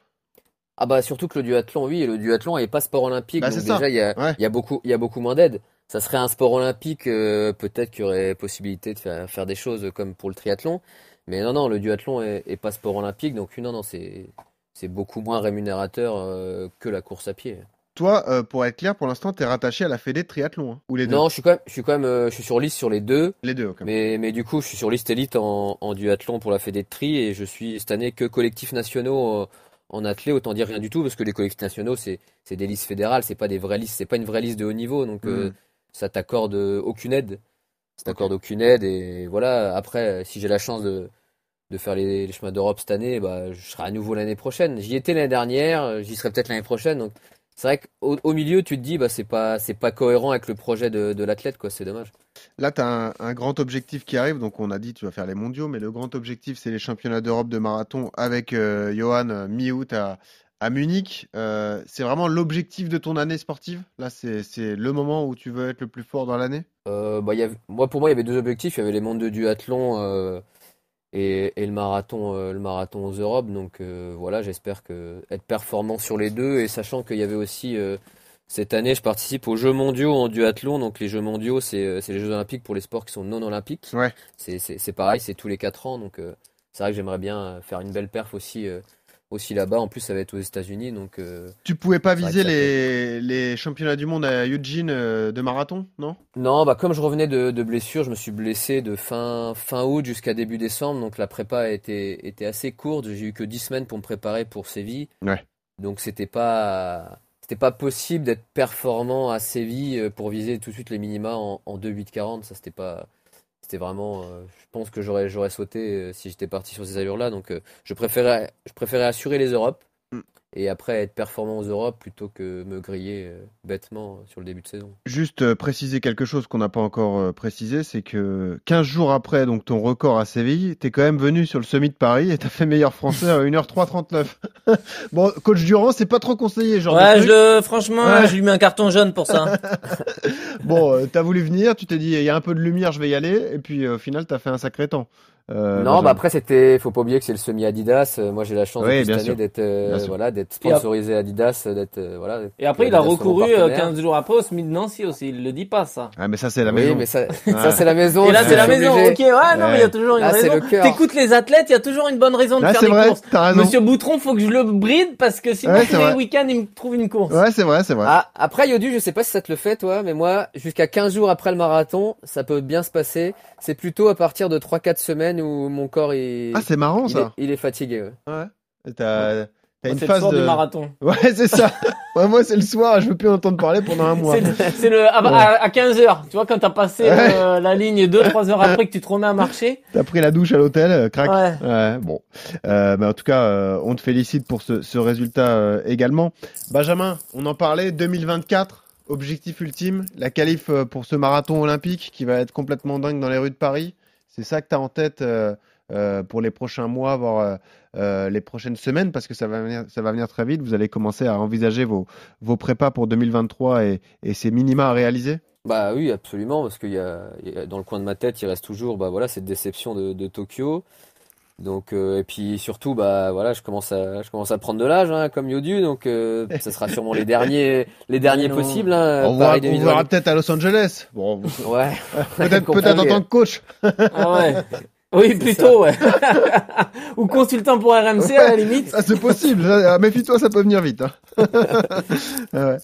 Ah bah surtout que le duathlon, oui, le duathlon n'est pas sport olympique, Bah, donc déjà il y a, Ouais. y a beaucoup, il y a beaucoup moins d'aide. Ça serait un sport olympique, euh, peut-être qu'il y aurait possibilité de faire, faire des choses comme pour le triathlon, mais non, non, le duathlon est, est pas sport olympique, donc non, non, c'est c'est beaucoup moins rémunérateur euh, que la course à pied. Toi, euh, pour être clair, pour l'instant, t'es rattaché à la Fédé de triathlon, hein, ou les deux? Non, je suis quand même, je suis quand même, euh, je suis sur liste sur les deux, Les deux, quand même. mais mais du coup, je suis sur liste élite en, en duathlon pour la Fédé de tri et je suis cette année que collectifs nationaux. Euh, en athlé, autant dire rien du tout, parce que les collectifs nationaux, c'est des listes fédérales, c'est pas des vraies listes, c'est pas une vraie liste de haut niveau, donc euh, Mm. ça t'accorde euh, aucune aide. Ça t'accorde aucune aide, et voilà. Après, si j'ai la chance de, de faire les, les chemins d'Europe cette année, bah, je serai à nouveau l'année prochaine. J'y étais l'année dernière, euh, j'y serai peut-être l'année prochaine, donc c'est vrai qu'au au milieu, tu te dis, bah, c'est pas, c'est pas cohérent avec le projet de, de l'athlète, quoi, c'est dommage. Là, tu as un, un grand objectif qui arrive. Donc, on a dit tu vas faire les mondiaux, mais le grand objectif, c'est les championnats d'Europe de marathon avec euh, Johan euh, mi-août à, à Munich. Euh, c'est vraiment l'objectif de ton année sportive? Là, c'est c'est le moment où tu veux être le plus fort dans l'année? Euh, bah, il y avait- moi, pour moi, il y avait deux objectifs. Il y avait les mondes de duathlon et, et le marathon, euh, le marathon aux Europes. Donc euh, voilà, j'espère que être performant sur les deux et sachant qu'il y avait aussi euh, cette année, je participe aux Jeux mondiaux en duathlon. Donc les Jeux mondiaux, c'est c'est les Jeux olympiques pour les sports qui sont non olympiques. Ouais. C'est pareil, c'est tous les quatre ans. Donc c'est vrai que j'aimerais bien faire une belle perf aussi aussi là-bas. En plus, ça va être aux États-Unis, donc. euh, Tu pouvais pas viser les, les championnats du monde à Eugene euh, de marathon, non? Non, bah comme je revenais de, de blessure, je me suis blessé de fin, fin août jusqu'à début décembre, donc la prépa a été, était assez courte. J'ai eu que 10 semaines pour me préparer pour Séville. Ouais. Donc c'était pas, c'était pas possible d'être performant à Séville euh, pour viser tout de suite les minima en, en 2-8-40. Ça c'était pas, c'était vraiment, euh, je pense que j'aurais, j'aurais sauté euh, si j'étais parti sur ces allures-là. Donc euh, je préférais, je préférais assurer les Europes. Et après être performant aux Europes plutôt que me griller euh, bêtement sur le début de saison. Juste euh, préciser quelque chose qu'on n'a pas encore euh, précisé, c'est que 15 jours après donc ton record à Séville, t'es quand même venu sur le Semi de Paris et t'as fait meilleur français à 1h339. (laughs) bon, coach Durand, c'est pas trop conseillé, genre. Ouais, je franchement, Ouais. je lui mets un carton jaune pour ça. (laughs) Bon, euh, t'as voulu venir, tu t'es dit, il y a un peu de lumière, je vais y aller, et puis euh, au final, t'as fait un sacré temps. Euh, non, bah après c'était, faut pas oublier que c'est le semi Adidas. Euh, Moi j'ai la chance Oui, cette année d'être, euh, Bien sûr. voilà, d'être sponsorisé Adidas, euh, d'être, euh, voilà. Et après, il a recouru euh, partenaire. 15 jours après au SMIC de Nancy aussi. Il le dit pas, ça. Ah, mais ça, c'est la Oui, maison. mais ça, (laughs) Ouais. ça c'est la maison. Et là, c'est la maison. obligé. Ok, ouais, non, mais il y a toujours une Là, c'est raison. le cœur. T'écoutes les athlètes, il y a toujours une bonne raison de Là, faire c'est des vrai, courses. t'as raison. Monsieur Boutron, faut que je le bride parce que sinon, Ouais, tous c'est les week-ends, il me trouve une course. Ouais, c'est vrai, c'est vrai. Ah, après Yodu, je sais pas si ça te le fait toi, mais moi, jusqu'à 15 jours après le marathon, ça peut bien se passer. C'est plutôt à partir de 3-4 semaines où mon corps est, Ah, c'est marrant, il, est, ça. il est fatigué. ouais. T'as une c'est le phase soir de. du marathon. (laughs) Ouais, c'est ça. Ouais, moi, c'est le soir, je veux plus entendre parler pendant un mois. C'est le, le- à, à- à 15 heures. Tu vois, quand t'as passé Ouais. euh, la ligne 2-3 heures après que tu te remets à marcher. T'as pris la douche à l'hôtel, euh, crac. Ouais. bon. Euh, mais en tout cas, euh, on te félicite pour ce, ce résultat euh, également. Benjamin, on en parlait, 2024, objectif ultime, la qualif pour ce marathon olympique qui va être complètement dingue dans les rues de Paris. C'est ça que tu as en tête euh, euh, pour les prochains mois, voire euh, les prochaines semaines, parce que ça va venir, ça va venir très vite. Vous allez commencer à envisager vos, prépas pour 2023 et, ces minima à réaliser? Bah oui, absolument, parce qu'il y a, dans le coin de ma tête, il reste toujours, bah voilà, cette déception de Tokyo. Donc euh, et puis surtout, bah voilà, je commence à, je commence à prendre de l'âge, hein, comme Yodu, donc euh, (laughs) ça sera sûrement les derniers, les derniers possibles. Hein, On, verra, on 2020. verra peut-être à Los Angeles. Bon, (laughs) Ouais. peut-être peut-être en tant que coach. Ah ouais. (laughs) Oui, plutôt, ouais. Ou consultant pour RMC, à la limite. Ça, c'est possible. Ah, Méfie-toi, ça peut venir vite. hein. Ah ouais.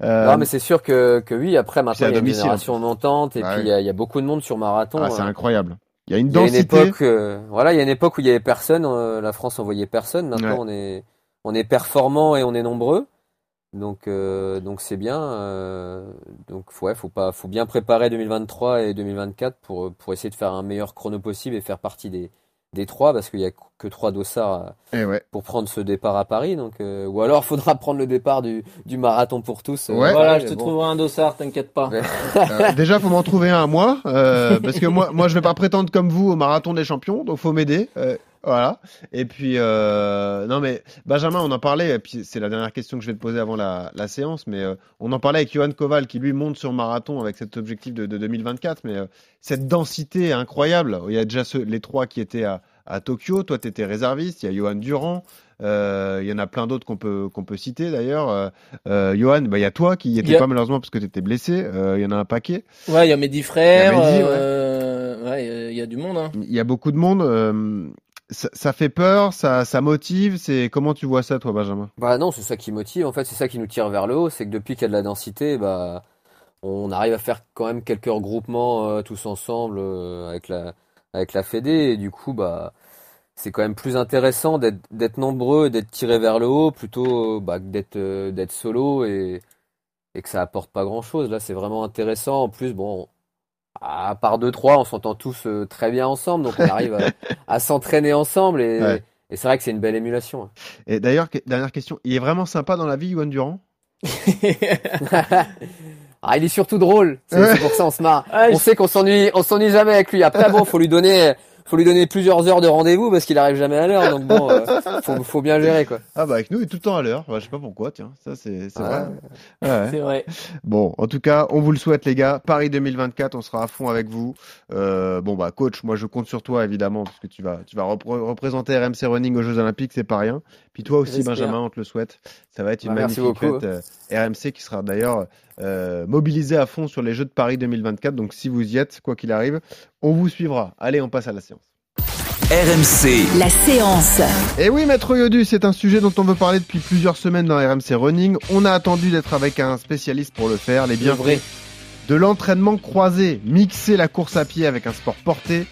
Euh, Non, mais c'est sûr que, que oui. Après, maintenant, à il y a une génération montante et Bah puis il oui. y, a- il y a beaucoup de monde sur marathon. ah, c'est hein. incroyable. Il y a une Il y a une époque, euh, voilà, il y a une époque où il y avait personne. euh, la France envoyait personne. Maintenant, Ouais. on est, on est performant et on est nombreux. Donc, euh, donc c'est bien. donc, ouais, faut pas, faut bien préparer 2023 et 2024 pour pour essayer de faire un meilleur chrono possible et faire partie des des trois parce qu'il y a que trois dossards à- Eh ouais. pour prendre ce départ à Paris. Donc, euh, ou alors faudra prendre le départ du du marathon pour tous. euh, Ouais. Voilà, je te bon. trouverai un dossard, t'inquiète pas. Euh, (laughs) déjà, faut m'en trouver un à moi, euh, parce que moi, moi, je vais pas prétendre comme vous au marathon des champions, donc faut m'aider. Voilà. Et puis, euh, non mais Benjamin, on en parlait. Et puis, c'est la dernière question que je vais te poser avant la, la séance, mais euh, on en parlait avec Johan Koval, qui lui monte sur marathon avec cet objectif de, de 2024. Mais euh, cette densité incroyable. Il y a déjà ceux, les trois qui étaient à, à Tokyo. Toi, tu étais réserviste. Il y a Johan Durand. Euh, Il y en a plein d'autres qu'on peut qu'on peut citer d'ailleurs. Johan, bah il y a toi qui y étais a- pas malheureusement parce que tu étais blessé. Il y en a un paquet. Ouais, il y a Mehdi Frère. Il y a Mehdi, ouais. ouais, il y a- il y a du monde. Hein. Il y a beaucoup de monde. Euh, ça, fait peur, ça ça motive. C'est comment tu vois ça toi, Benjamin? Bah non, c'est ça qui motive. En fait, c'est ça qui nous tire vers le haut. C'est que depuis qu'il y a de la densité, bah, on arrive à faire quand même quelques regroupements euh, tous ensemble euh, avec la avec la Fédé. Et du coup, bah, c'est quand même plus intéressant d'être nombreux, d'être tiré vers le haut, plutôt bah, que d'être euh, d'être solo et et que ça apporte pas grand-chose. Là, c'est vraiment intéressant. En plus, bon. À part deux trois, on s'entend tous euh, très bien ensemble, donc on arrive à, (laughs) à s'entraîner ensemble et, Ouais. et c'est vrai que c'est une belle émulation. Et d'ailleurs, que- dernière question, il est vraiment sympa dans la vie, Johan Durand? (laughs) Ah, il est surtout drôle. C'est Ouais. c'est pour ça on se marre. Ah, on je- sait qu'on s'ennuie, on s'ennuie jamais avec lui. Après bon, faut lui donner, faut lui donner plusieurs heures de rendez-vous parce qu'il arrive jamais à l'heure. Donc bon, euh, faut, faut bien gérer quoi. Ah bah avec nous, il est tout le temps à l'heure. Bah, je sais pas pourquoi, tiens. Ça c'est vrai. Ouais. C'est vrai. Bon, en tout cas, on vous le souhaite, les gars. Paris 2024, on sera à fond avec vous. Euh, bon, bah, coach, moi, je compte sur toi, évidemment, parce que tu vas, tu vas repr- représenter RMC Running aux Jeux Olympiques, c'est pas rien. Puis toi aussi. Benjamin, on te le souhaite. Ça va être une Bah, merci magnifique beaucoup. fête. euh, RMC qui sera d'ailleurs euh, mobilisé à fond sur les Jeux de Paris 2024. Donc, si vous y êtes, quoi qu'il arrive, on vous suivra. Allez, on passe à la séance. RMC, La séance. Et oui, Maître Yodu, c'est un sujet dont on veut parler depuis plusieurs semaines dans RMC Running. On a attendu d'être avec un spécialiste pour le faire. Les vrai. De l'entraînement croisé, mixer la course à pied avec un sport porté.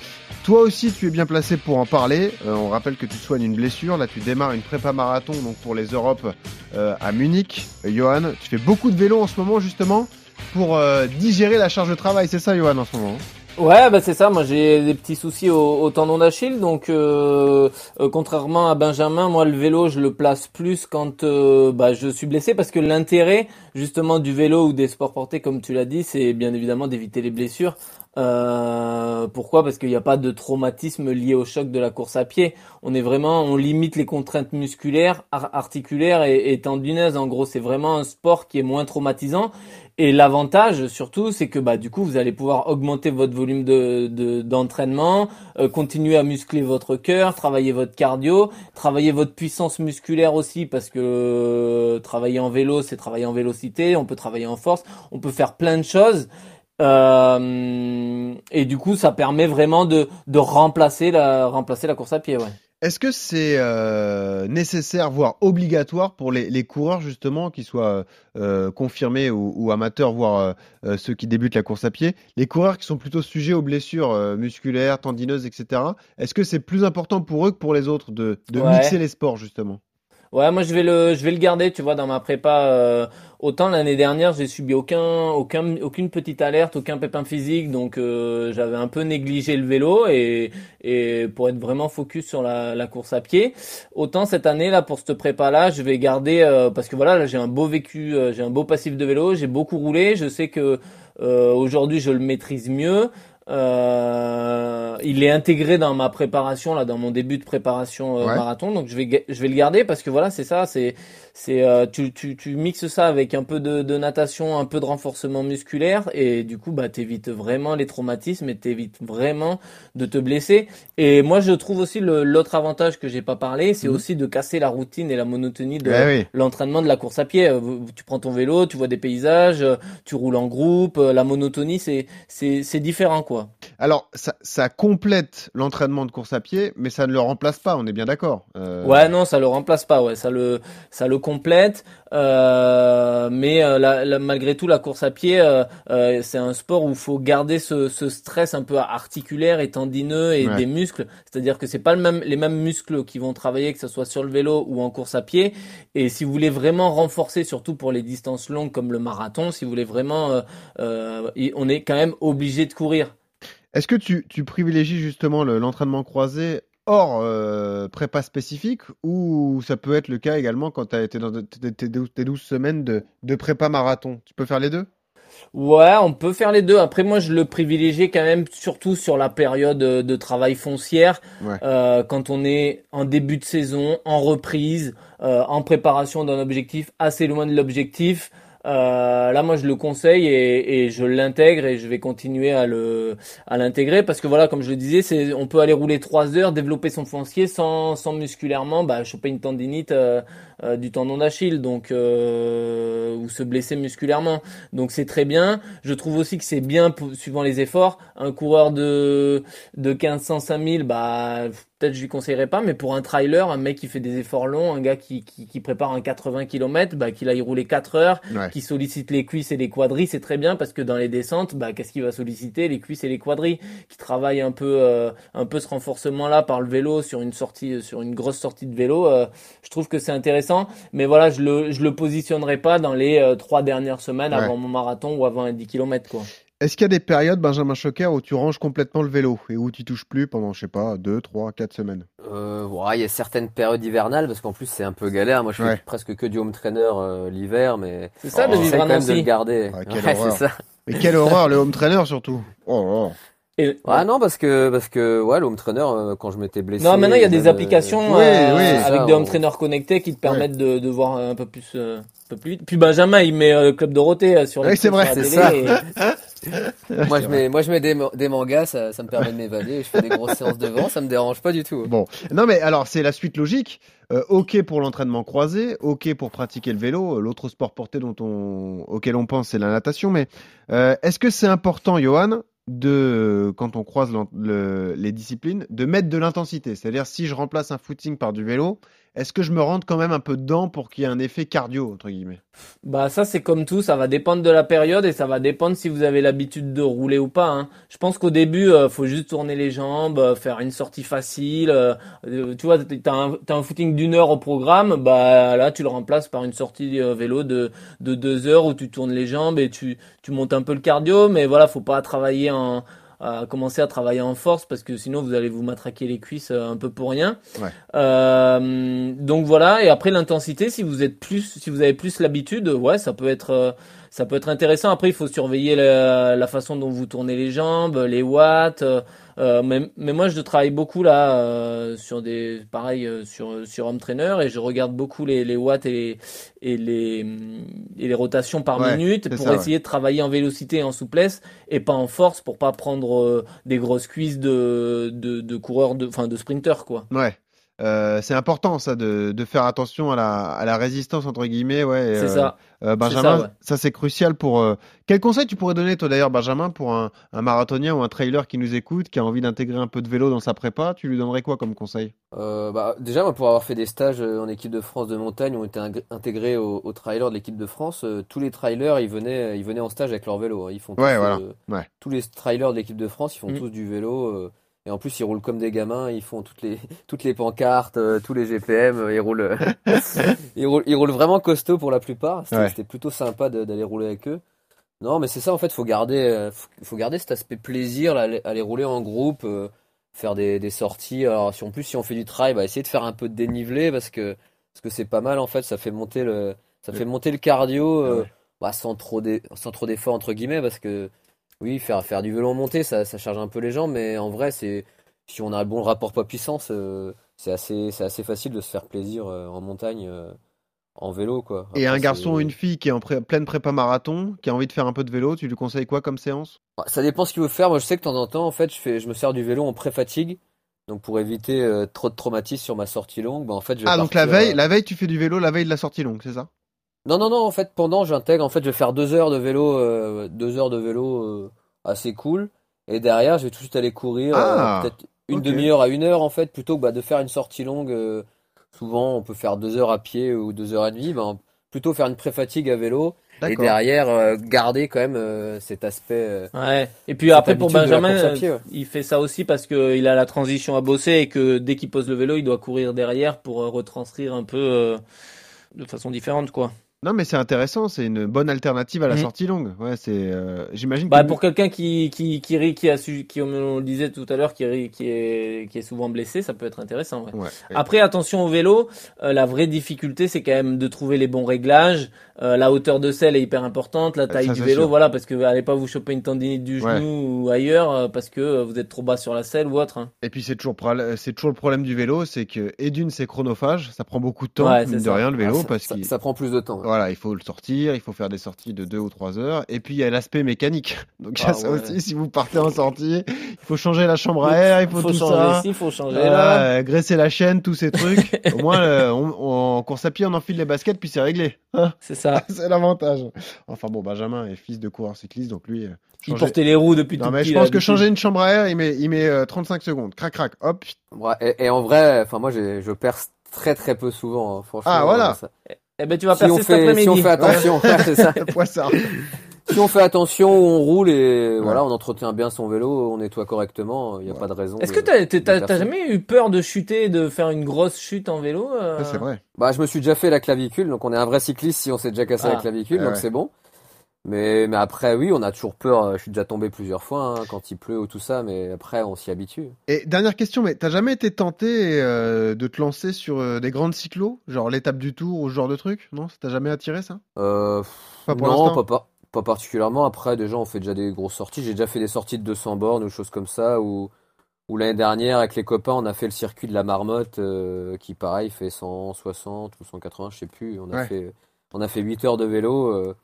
Toi aussi, tu es bien placé pour en parler. Euh, on rappelle que tu soignes une blessure. Là, tu démarres une prépa marathon donc pour les Europes euh, à Munich. Euh, Johan, tu fais beaucoup de vélo en ce moment justement pour digérer la charge de travail. C'est ça, Johan, en ce moment Ouais, bah c'est ça. Moi, j'ai des petits soucis au, au tendon d'Achille, donc euh, euh, contrairement à Benjamin, moi le vélo, je le place plus quand euh, bah, je suis blessé, parce que l'intérêt justement du vélo ou des sports portés, comme tu l'as dit, c'est bien évidemment d'éviter les blessures. Euh, pourquoi? Parce qu'il n'y a pas de traumatisme lié au choc de la course à pied. On est vraiment, on limite les contraintes musculaires, ar- articulaires et, et tendineuses. En gros, c'est vraiment un sport qui est moins traumatisant. Et l'avantage surtout, c'est que bah du coup, vous allez pouvoir augmenter votre volume de de- d'entraînement, euh, continuer à muscler votre cœur, travailler votre cardio, travailler votre puissance musculaire aussi, parce que euh, travailler en vélo, c'est travailler en vélocité. On peut travailler en force, on peut faire plein de choses. Euh, et du coup, ça permet vraiment de de remplacer la remplacer la course à pied, ouais. Est-ce que c'est euh, nécessaire, voire obligatoire pour les, les coureurs justement, qui soient euh, confirmés ou, ou amateurs, voire euh, ceux qui débutent la course à pied, les coureurs qui sont plutôt sujets aux blessures euh, musculaires, tendineuses, etc. Est-ce que c'est plus important pour eux que pour les autres de, de Ouais. mixer les sports justement? Ouais, moi je vais le je vais le garder, tu vois, dans ma prépa. euh, autant l'année dernière, j'ai subi aucun aucun aucune petite alerte, aucun pépin physique, donc euh, j'avais un peu négligé le vélo et et pour être vraiment focus sur la, course à pied. Autant cette année là pour cette prépa là, je vais garder euh, parce que voilà, là j'ai un beau vécu, j'ai un beau passif de vélo, j'ai beaucoup roulé, je sais que aujourd'hui je le maîtrise mieux. Euh, il est intégré dans ma préparation là, dans mon début de préparation euh, Ouais. marathon, donc je vais je vais le garder parce que voilà c'est ça, c'est c'est euh, tu, tu tu mixes ça avec un peu de, de natation, un peu de renforcement musculaire et du coup bah t'évites vraiment les traumatismes et t'évites vraiment de te blesser. Et moi je trouve aussi l'autre avantage que j'ai pas parlé, c'est Mhm. aussi de casser la routine et la monotonie de oui. l'entraînement de la course à pied. Euh, Tu prends ton vélo, tu vois des paysages, euh, tu roules en groupe, la monotonie c'est c'est c'est différent quoi. Alors, ça, ça complète l'entraînement de course à pied, mais ça ne le remplace pas, on est bien d'accord. Euh, Ouais, non, ça le remplace pas. Ouais, ça le, ça le complète. Euh, mais euh, la- la- malgré tout, la course à pied, euh, c'est un sport où il faut garder ce, ce stress un peu articulaire et tendineux et Ouais. des muscles. C'est-à-dire que c'est pas le même, les mêmes muscles qui vont travailler, que ce soit sur le vélo ou en course à pied. Et si vous voulez vraiment renforcer, surtout pour les distances longues comme le marathon, si vous voulez vraiment, euh, on est quand même obligé de courir. Est-ce que tu, tu privilégies justement le- l'entraînement croisé hors euh, prépa spécifique ou ça peut être le cas également quand tu as été dans tes- tes douze- tes 12 semaines de, de prépa marathon Tu peux faire les deux? Ouais, on peut faire les deux. Après, moi, je le privilégiais quand même surtout sur la période euh, de travail foncière, Ouais. euh, quand on est en début de saison, en reprise, euh, en préparation d'un objectif assez loin de l'objectif. Euh, là, moi, je le conseille et, et je l'intègre et je vais continuer à le à l'intégrer parce que voilà, comme je le disais, c'est on peut aller rouler trois heures, développer son foncier sans sans musculairement, bah, choper une tendinite euh, euh, du tendon d'Achille, donc euh, ou se blesser musculairement. Donc c'est très bien. Je trouve aussi que c'est bien suivant les efforts. Un coureur de de 1500 5000, bah peut-être je lui conseillerais pas, mais pour un trailer, un mec qui fait des efforts longs, un gars qui, qui, qui prépare un 80 km, bah, qu'il aille rouler 4 heures, Ouais. qui sollicite les cuisses et les quadris, c'est très bien parce que dans les descentes, bah, qu'est-ce qu'il va solliciter? Les cuisses et les quadris, qui travaille un peu, euh, un peu ce renforcement-là par le vélo sur une sortie, sur une grosse sortie de vélo. euh, je trouve que c'est intéressant, mais voilà, je le, je le positionnerai pas dans les euh, trois dernières semaines Ouais. avant mon marathon ou avant un 10 km, quoi. Est-ce qu'il y a des périodes, Benjamin Choquer, où tu ranges complètement le vélo et où tu touches plus pendant, je sais pas, 2, 3, 4 semaines? Euh, ouais, il y a certaines périodes hivernales parce qu'en plus c'est un peu galère. Moi, je fais Ouais. presque que du home trainer euh, l'hiver, mais C'est ça, de j'essaie vivre quand même de le garder. Ah, quelle Ouais, horreur. c'est ça. Mais quelle horreur, le home trainer surtout Oh, oh. Et, Ouais, non, parce que parce que ouais, le home trainer euh, quand je m'étais blessé. Non, maintenant il y a des applications Oui, euh, oui. avec Ça, des home trainers connectés qui te permettent de, de voir un peu plus, euh, un peu plus vite. Puis Benjamin, il met euh, le club Dorothée sur Oui, les c'est vrai, c'est ça. et- (laughs) Moi, je mets moi je mets des, ma- des mangas, ça, ça me permet de m'évader. Je fais des grosses séances de vent, ça me dérange pas du tout. Bon, non mais alors c'est la suite logique. Euh, ok pour l'entraînement croisé, ok pour pratiquer le vélo. Euh, L'autre sport porté dont on, auquel on pense c'est la natation. Mais euh, est-ce que c'est important, Johan, de quand on croise le- les disciplines, de mettre de l'intensité? C'est-à-dire si je remplace un footing par du vélo, est-ce que je me rentre quand même un peu dedans pour qu'il y ait un effet cardio entre guillemets? Bah ça c'est comme tout, ça va dépendre de la période et ça va dépendre si vous avez l'habitude de rouler ou pas. hein. Je pense qu'au début, euh, faut juste tourner les jambes, euh, faire une sortie facile. euh, tu vois, t'as un, t'as un footing d'une heure au programme, bah là tu le remplaces par une sortie vélo de de deux heures où tu tournes les jambes et tu tu montes un peu le cardio. Mais voilà, faut pas travailler en à commencer à travailler en force parce que sinon vous allez vous matraquer les cuisses euh, un peu pour rien. Ouais. Euh, donc voilà, et après l'intensité, si vous êtes plus, si vous avez plus l'habitude, ouais, ça peut être, euh, ça peut être intéressant. Après, il faut surveiller la, la façon dont vous tournez les jambes, les watts. Euh, mais, mais moi, je travaille beaucoup là euh, sur des, pareil euh, sur sur Home Trainer et je regarde beaucoup les, les watts et les et les et les rotations par Ouais, minute pour ça, ouais. essayer de travailler en vélocité et en souplesse et pas en force pour pas prendre des grosses cuisses de de, de coureurs de, enfin de sprinters quoi. Ouais. Euh, c'est important ça de, de faire attention à la, à la résistance entre guillemets ouais C'est euh, ça. Euh, Benjamin, ça, ouais. ça c'est crucial pour. euh, Quel conseil tu pourrais donner, toi d'ailleurs, Benjamin, pour un, un marathonien ou un trailer qui nous écoute, qui a envie d'intégrer un peu de vélo dans sa prépa? Tu lui donnerais quoi comme conseil? Euh, bah, déjà, moi, pour avoir fait des stages en équipe de France de montagne, ont été intégrés au, au trailer de l'équipe de France. euh, tous les trailers, ils venaient, ils venaient en stage avec leur vélo. hein. Ils font tous, Ouais, voilà. Ouais. tous les trailers de l'équipe de France, ils font Mm. tous du vélo. Euh, et en plus, ils roulent comme des gamins. Ils font toutes les, (laughs) toutes les pancartes, euh, tous les GPM. euh, ils roulent, (laughs) ils roulent, ils roulent vraiment costaud pour la plupart. C'était Ouais. plutôt sympa d'aller rouler avec eux. Non, mais c'est ça en fait. Faut garder, euh, faut, garder cet aspect plaisir, là, aller, rouler en groupe, euh, faire des, des sorties. Alors, si en plus si on fait du trail, bah, essayer de faire un peu de dénivelé parce que parce que c'est pas mal en fait. Ça fait monter le, ça fait monter le cardio, euh, Ouais. bah, sans trop d'e- sans trop d'efforts entre guillemets parce que oui, faire faire du vélo en montée, ça, ça charge un peu les jambes, mais en vrai, c'est si on a un bon rapport poids-puissance, euh, c'est assez c'est assez facile de se faire plaisir euh, en montagne. euh, en vélo quoi. Et un garçon ou une fille qui est en pré- pleine prépa marathon, qui a envie de faire un peu de vélo, tu lui conseilles quoi comme séance? Ouais, Ça dépend ce qu'il veut faire. Moi, je sais que de temps en temps, en fait, je fais, je me sers du vélo en pré-fatigue. Donc, pour éviter trop de traumatisme sur ma sortie longue, bah, en fait, je vais Ah, donc la veille, la veille, tu fais du vélo, la veille de la sortie longue, c'est ça? Non, non, non, en fait, pendant, j'intègre, en fait, je vais faire deux heures de vélo, euh, deux heures de vélo euh, assez cool. Et derrière, je vais tout de suite aller courir, Ah, euh, peut-être une demi-heure à une heure, en fait, plutôt que bah, de faire une sortie longue. euh, souvent, on peut faire deux heures à pied ou deux heures et demie. Ben, plutôt faire une pré-fatigue à vélo. Et derrière, euh, garder quand même euh, cet aspect. euh, Ouais. Et puis après pour Benjamin, pied, ouais. il fait ça aussi parce que il a la transition à bosser et que dès qu'il pose le vélo, il doit courir derrière pour retranscrire un peu euh, de façon différente quoi. Non, mais c'est intéressant, c'est une bonne alternative à la Mhm. sortie longue. Ouais, c'est. euh, J'imagine Bah que. pour quelqu'un qui qui qui rit, qui a su, qui comme on le disait tout à l'heure, qui rit, qui est qui est souvent blessé, ça peut être intéressant. Ouais. Ouais. Après attention au vélo, euh, la vraie difficulté c'est quand même de trouver les bons réglages euh, la hauteur de selle est hyper importante, la taille Ça, du vélo, sûr. voilà, parce que allez pas vous choper une tendinite du Ouais. genou ou ailleurs euh, parce que euh, vous êtes trop bas sur la selle ou autre. hein. Et puis c'est toujours, c'est toujours le problème du vélo, c'est que et d'une c'est chronophage, ça prend beaucoup de temps, Ouais, mine c'est de ça. rien le vélo, Ah, ça, parce qu'il ça prend plus de temps. ouais. voilà, il faut le sortir, il faut faire des sorties de deux ou trois heures, et puis il y a l'aspect mécanique. (laughs) Donc il y a Ah ça ouais. aussi, si vous partez en sortie, il faut changer la chambre à air, il faut, tout changer ça. ici, faut changer là. euh, graisser la chaîne, tous ces trucs. (laughs) Au moins, euh, on, on- en course à pied, on enfile les baskets, puis c'est réglé. Hein C'est ça. (laughs) c'est l'avantage. Enfin bon, Benjamin est fils de coureur cycliste, donc lui. euh, Il portait les roues depuis Non tout mais petit, je là, pense que changer une chambre à air, il met, il met euh, 35 secondes. Crac crac, hop. Ouais, et, et en vrai, enfin moi j'ai- je perce très très peu souvent, hein, franchement. Ah, voilà. ça- Eh ben tu vas Si on, percer cet fait, après-midi. si on fait attention, ouais, (laughs) c'est ça. (laughs) Si on fait attention, on roule et voilà, on entretient bien son vélo, on nettoie correctement, il n'y a pas de raison. Est-ce que t'as, ça. jamais eu peur de chuter, de faire une grosse chute en vélo euh c'est vrai. Bah, je me suis déjà fait la clavicule, donc on est un vrai cycliste si on s'est déjà cassé Ah. la clavicule, Ouais, donc ouais. c'est bon. Mais, mais après, oui, on a toujours peur. Je suis déjà tombé plusieurs fois hein, quand il pleut ou tout ça, mais après, on s'y habitue. Et dernière question, mais t'as jamais été tenté euh, de te lancer sur euh, des grandes cyclos, genre l'étape du Tour ou ce genre de truc? Non, ça t'a jamais attiré ça? Euh, Pas pour non, pas, pas, pas particulièrement. Après, déjà, on fait déjà des grosses sorties. J'ai déjà fait des sorties de 200 bornes ou choses comme ça. Ou, ou l'année dernière, avec les copains, on a fait le circuit de la Marmotte, euh, qui pareil fait 160 ou 180, je sais plus. On a Ouais. fait, on a fait 8 heures de vélo. euh,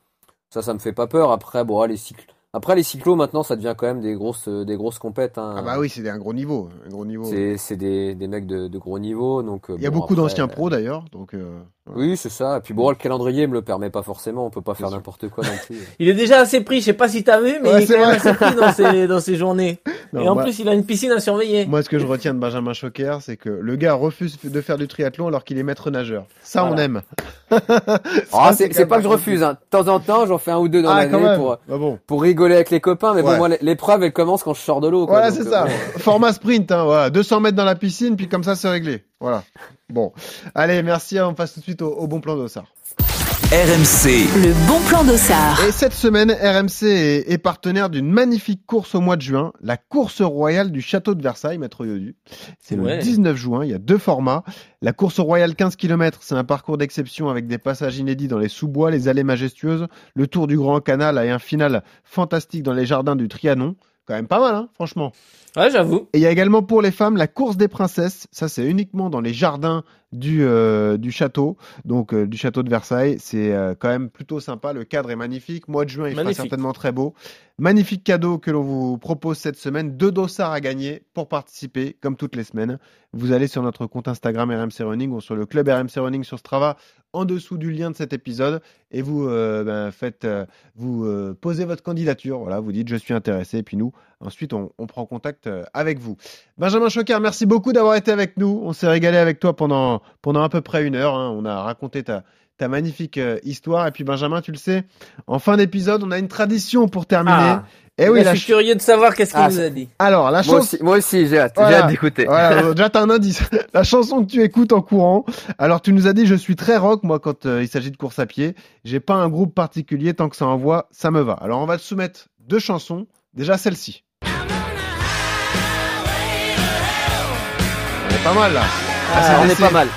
ça, ça me fait pas peur. Après, bon, ah, les cycles. Après, les cyclos, maintenant, ça devient quand même des grosses, des grosses compètes. hein. Ah bah oui, c'est un gros niveau, un gros niveau. C'est, c'est des, des mecs de, de gros niveau. Donc, euh, Il y a bon, beaucoup d'anciens pros d'ailleurs, donc. euh, Oui, c'est ça. Et puis bon, le calendrier me le permet pas forcément. On peut pas faire n'importe quoi non plus. (laughs) Il est déjà assez pris, je sais pas si t'as vu, mais Ouais, il est c'est quand même assez pris dans ses, dans ses journées. (laughs) Non, Et en moi- plus, il a une piscine à surveiller. Moi, ce que je retiens de Benjamin Choquer, c'est que le gars refuse de faire du triathlon alors qu'il est maître nageur. Ça, on aime. (laughs) Ah, Ça, c'est, pas que je refuse. Hein. De temps en temps, j'en fais un ou deux dans Ah, l'année pour, Bah bon. pour rigoler avec les copains. Mais Ouais. bon, moi, l'épreuve, elle commence quand je sors de l'eau. quoi. Voilà, c'est euh, ça. bon. Format sprint, hein, voilà. 200 mètres dans la piscine, puis comme ça, c'est réglé. Voilà. Bon. Allez, merci. On passe tout de suite au, au bon plan d'Ossard. RMC, Le bon plan d'Ossard. Et cette semaine, RMC est, est partenaire d'une magnifique course au mois de juin, la course royale du château de Versailles, Maître Yodu. C'est le Ouais. 19 juin, il y a deux formats. La course royale 15 km, c'est un parcours d'exception avec des passages inédits dans les sous-bois, les allées majestueuses, le tour du Grand Canal et un final fantastique dans les jardins du Trianon. Quand même pas mal, hein, franchement. Ouais, j'avoue. Et il y a également pour les femmes la course des princesses. Ça, c'est uniquement dans les jardins du, euh, du château, donc euh, du château de Versailles. C'est euh, quand même plutôt sympa. Le cadre est magnifique. Mois de juin, il Magnifique. sera certainement très beau. Magnifique cadeau que l'on vous propose cette semaine. Deux dossards à gagner pour participer, comme toutes les semaines. Vous allez sur notre compte Instagram RMC Running ou sur le club RMC Running sur Strava en dessous du lien de cet épisode et vous ben, faites, vous posez votre candidature. Voilà, vous dites je suis intéressé. Et puis nous, ensuite, on, on prend contact euh, avec vous. Benjamin Choquer, merci beaucoup d'avoir été avec nous. On s'est régalé avec toi pendant, pendant à peu près une heure. hein. On a raconté ta, ta magnifique euh, histoire. Et puis Benjamin, tu le sais, en fin d'épisode, on a une tradition pour terminer. Ah. Eh oui, Là, la je suis curieux de savoir qu'est-ce qu'il Ah, nous a dit. alors la Moi aussi, moi aussi, j'ai hâte. Voilà. hâte d'écouter. Voilà, (laughs) euh, déjà t'as un indice. (laughs) La chanson que tu écoutes en courant. Alors tu nous as dit je suis très rock moi quand euh, il s'agit de course à pied. J'ai pas un groupe particulier tant que ça envoie, ça me va. Alors on va te soumettre deux chansons. Déjà celle-ci. Pas mal là. Ah, on est pas mal.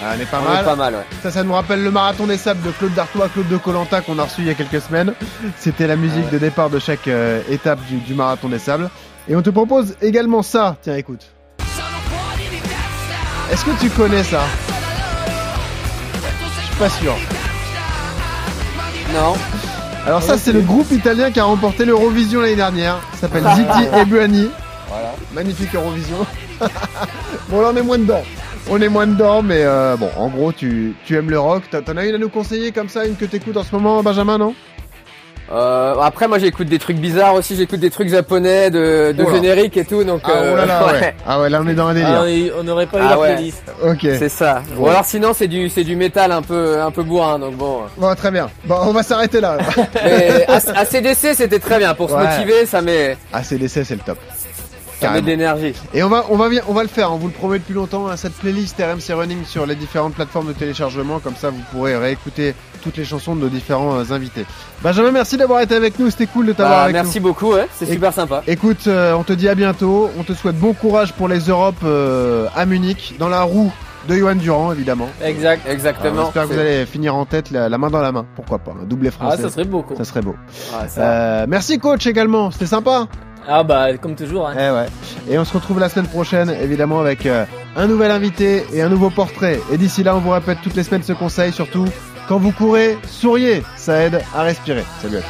Ah, on est pas on mal. est pas mal, ouais. Ça, ça nous rappelle le marathon des sables de Claude Dartois, Claude de Colanta qu'on a reçu il y a quelques semaines. C'était la musique de départ de chaque euh, étape du, du marathon des sables. Et on te propose également ça. Tiens, écoute. Est-ce que tu connais ça? Je suis pas sûr. Non. Alors ça, c'est le groupe italien qui a remporté l'Eurovision l'année dernière. Ça s'appelle (laughs) Ziti e Buani. Voilà. Magnifique Eurovision. (laughs) bon, là, on est moins dedans. On est moins dedans, mais euh, bon, en gros, tu, tu aimes le rock. T'en as une à nous conseiller comme ça, une que t'écoutes en ce moment, Benjamin, non? Euh, après, moi, j'écoute des trucs bizarres aussi. J'écoute des trucs japonais, de, de Oh générique et tout. Donc, Ah, euh, oh là là, (laughs) ouais. Ah ouais, là, on est dans un délire. Ah, on n'aurait pas eu Ah la ouais. playlist. Ok. C'est ça. Ou Bon. alors sinon c'est du c'est du métal un peu un peu bourrin donc bon. Bon, très bien. Bon, on va s'arrêter là. (laughs) Mais ACDC c'était très bien pour se motiver, ça met ACDC, c'est le top. Ça met Carrément. de l'énergie. Et on va, on va, on va le faire. On vous le promet depuis longtemps. hein, cette playlist RMC Running sur les différentes plateformes de téléchargement. Comme ça, vous pourrez réécouter toutes les chansons de nos différents euh, invités. Benjamin, merci d'avoir été avec nous. C'était cool de t'avoir Bah, avec nous. merci beaucoup, ouais, c'est super sympa. Écoute, euh, on te dit à bientôt. On te souhaite bon courage pour les Europes euh, à Munich. Dans la roue, de Johan Durand, évidemment. Exact. Exactement. J'espère que vous allez finir en tête la, la main dans la main. Pourquoi pas Un doublé Ah, français. ça serait beau, quoi. Ça serait beau. Ah, ça. Euh, merci coach également, c'était sympa. Ah, bah, comme toujours. Hein. Eh ouais. Et on se retrouve la semaine prochaine, évidemment, avec euh, un nouvel invité et un nouveau portrait. Et d'ici là, on vous répète toutes les semaines ce conseil, surtout quand vous courez, souriez, ça aide à respirer. Salut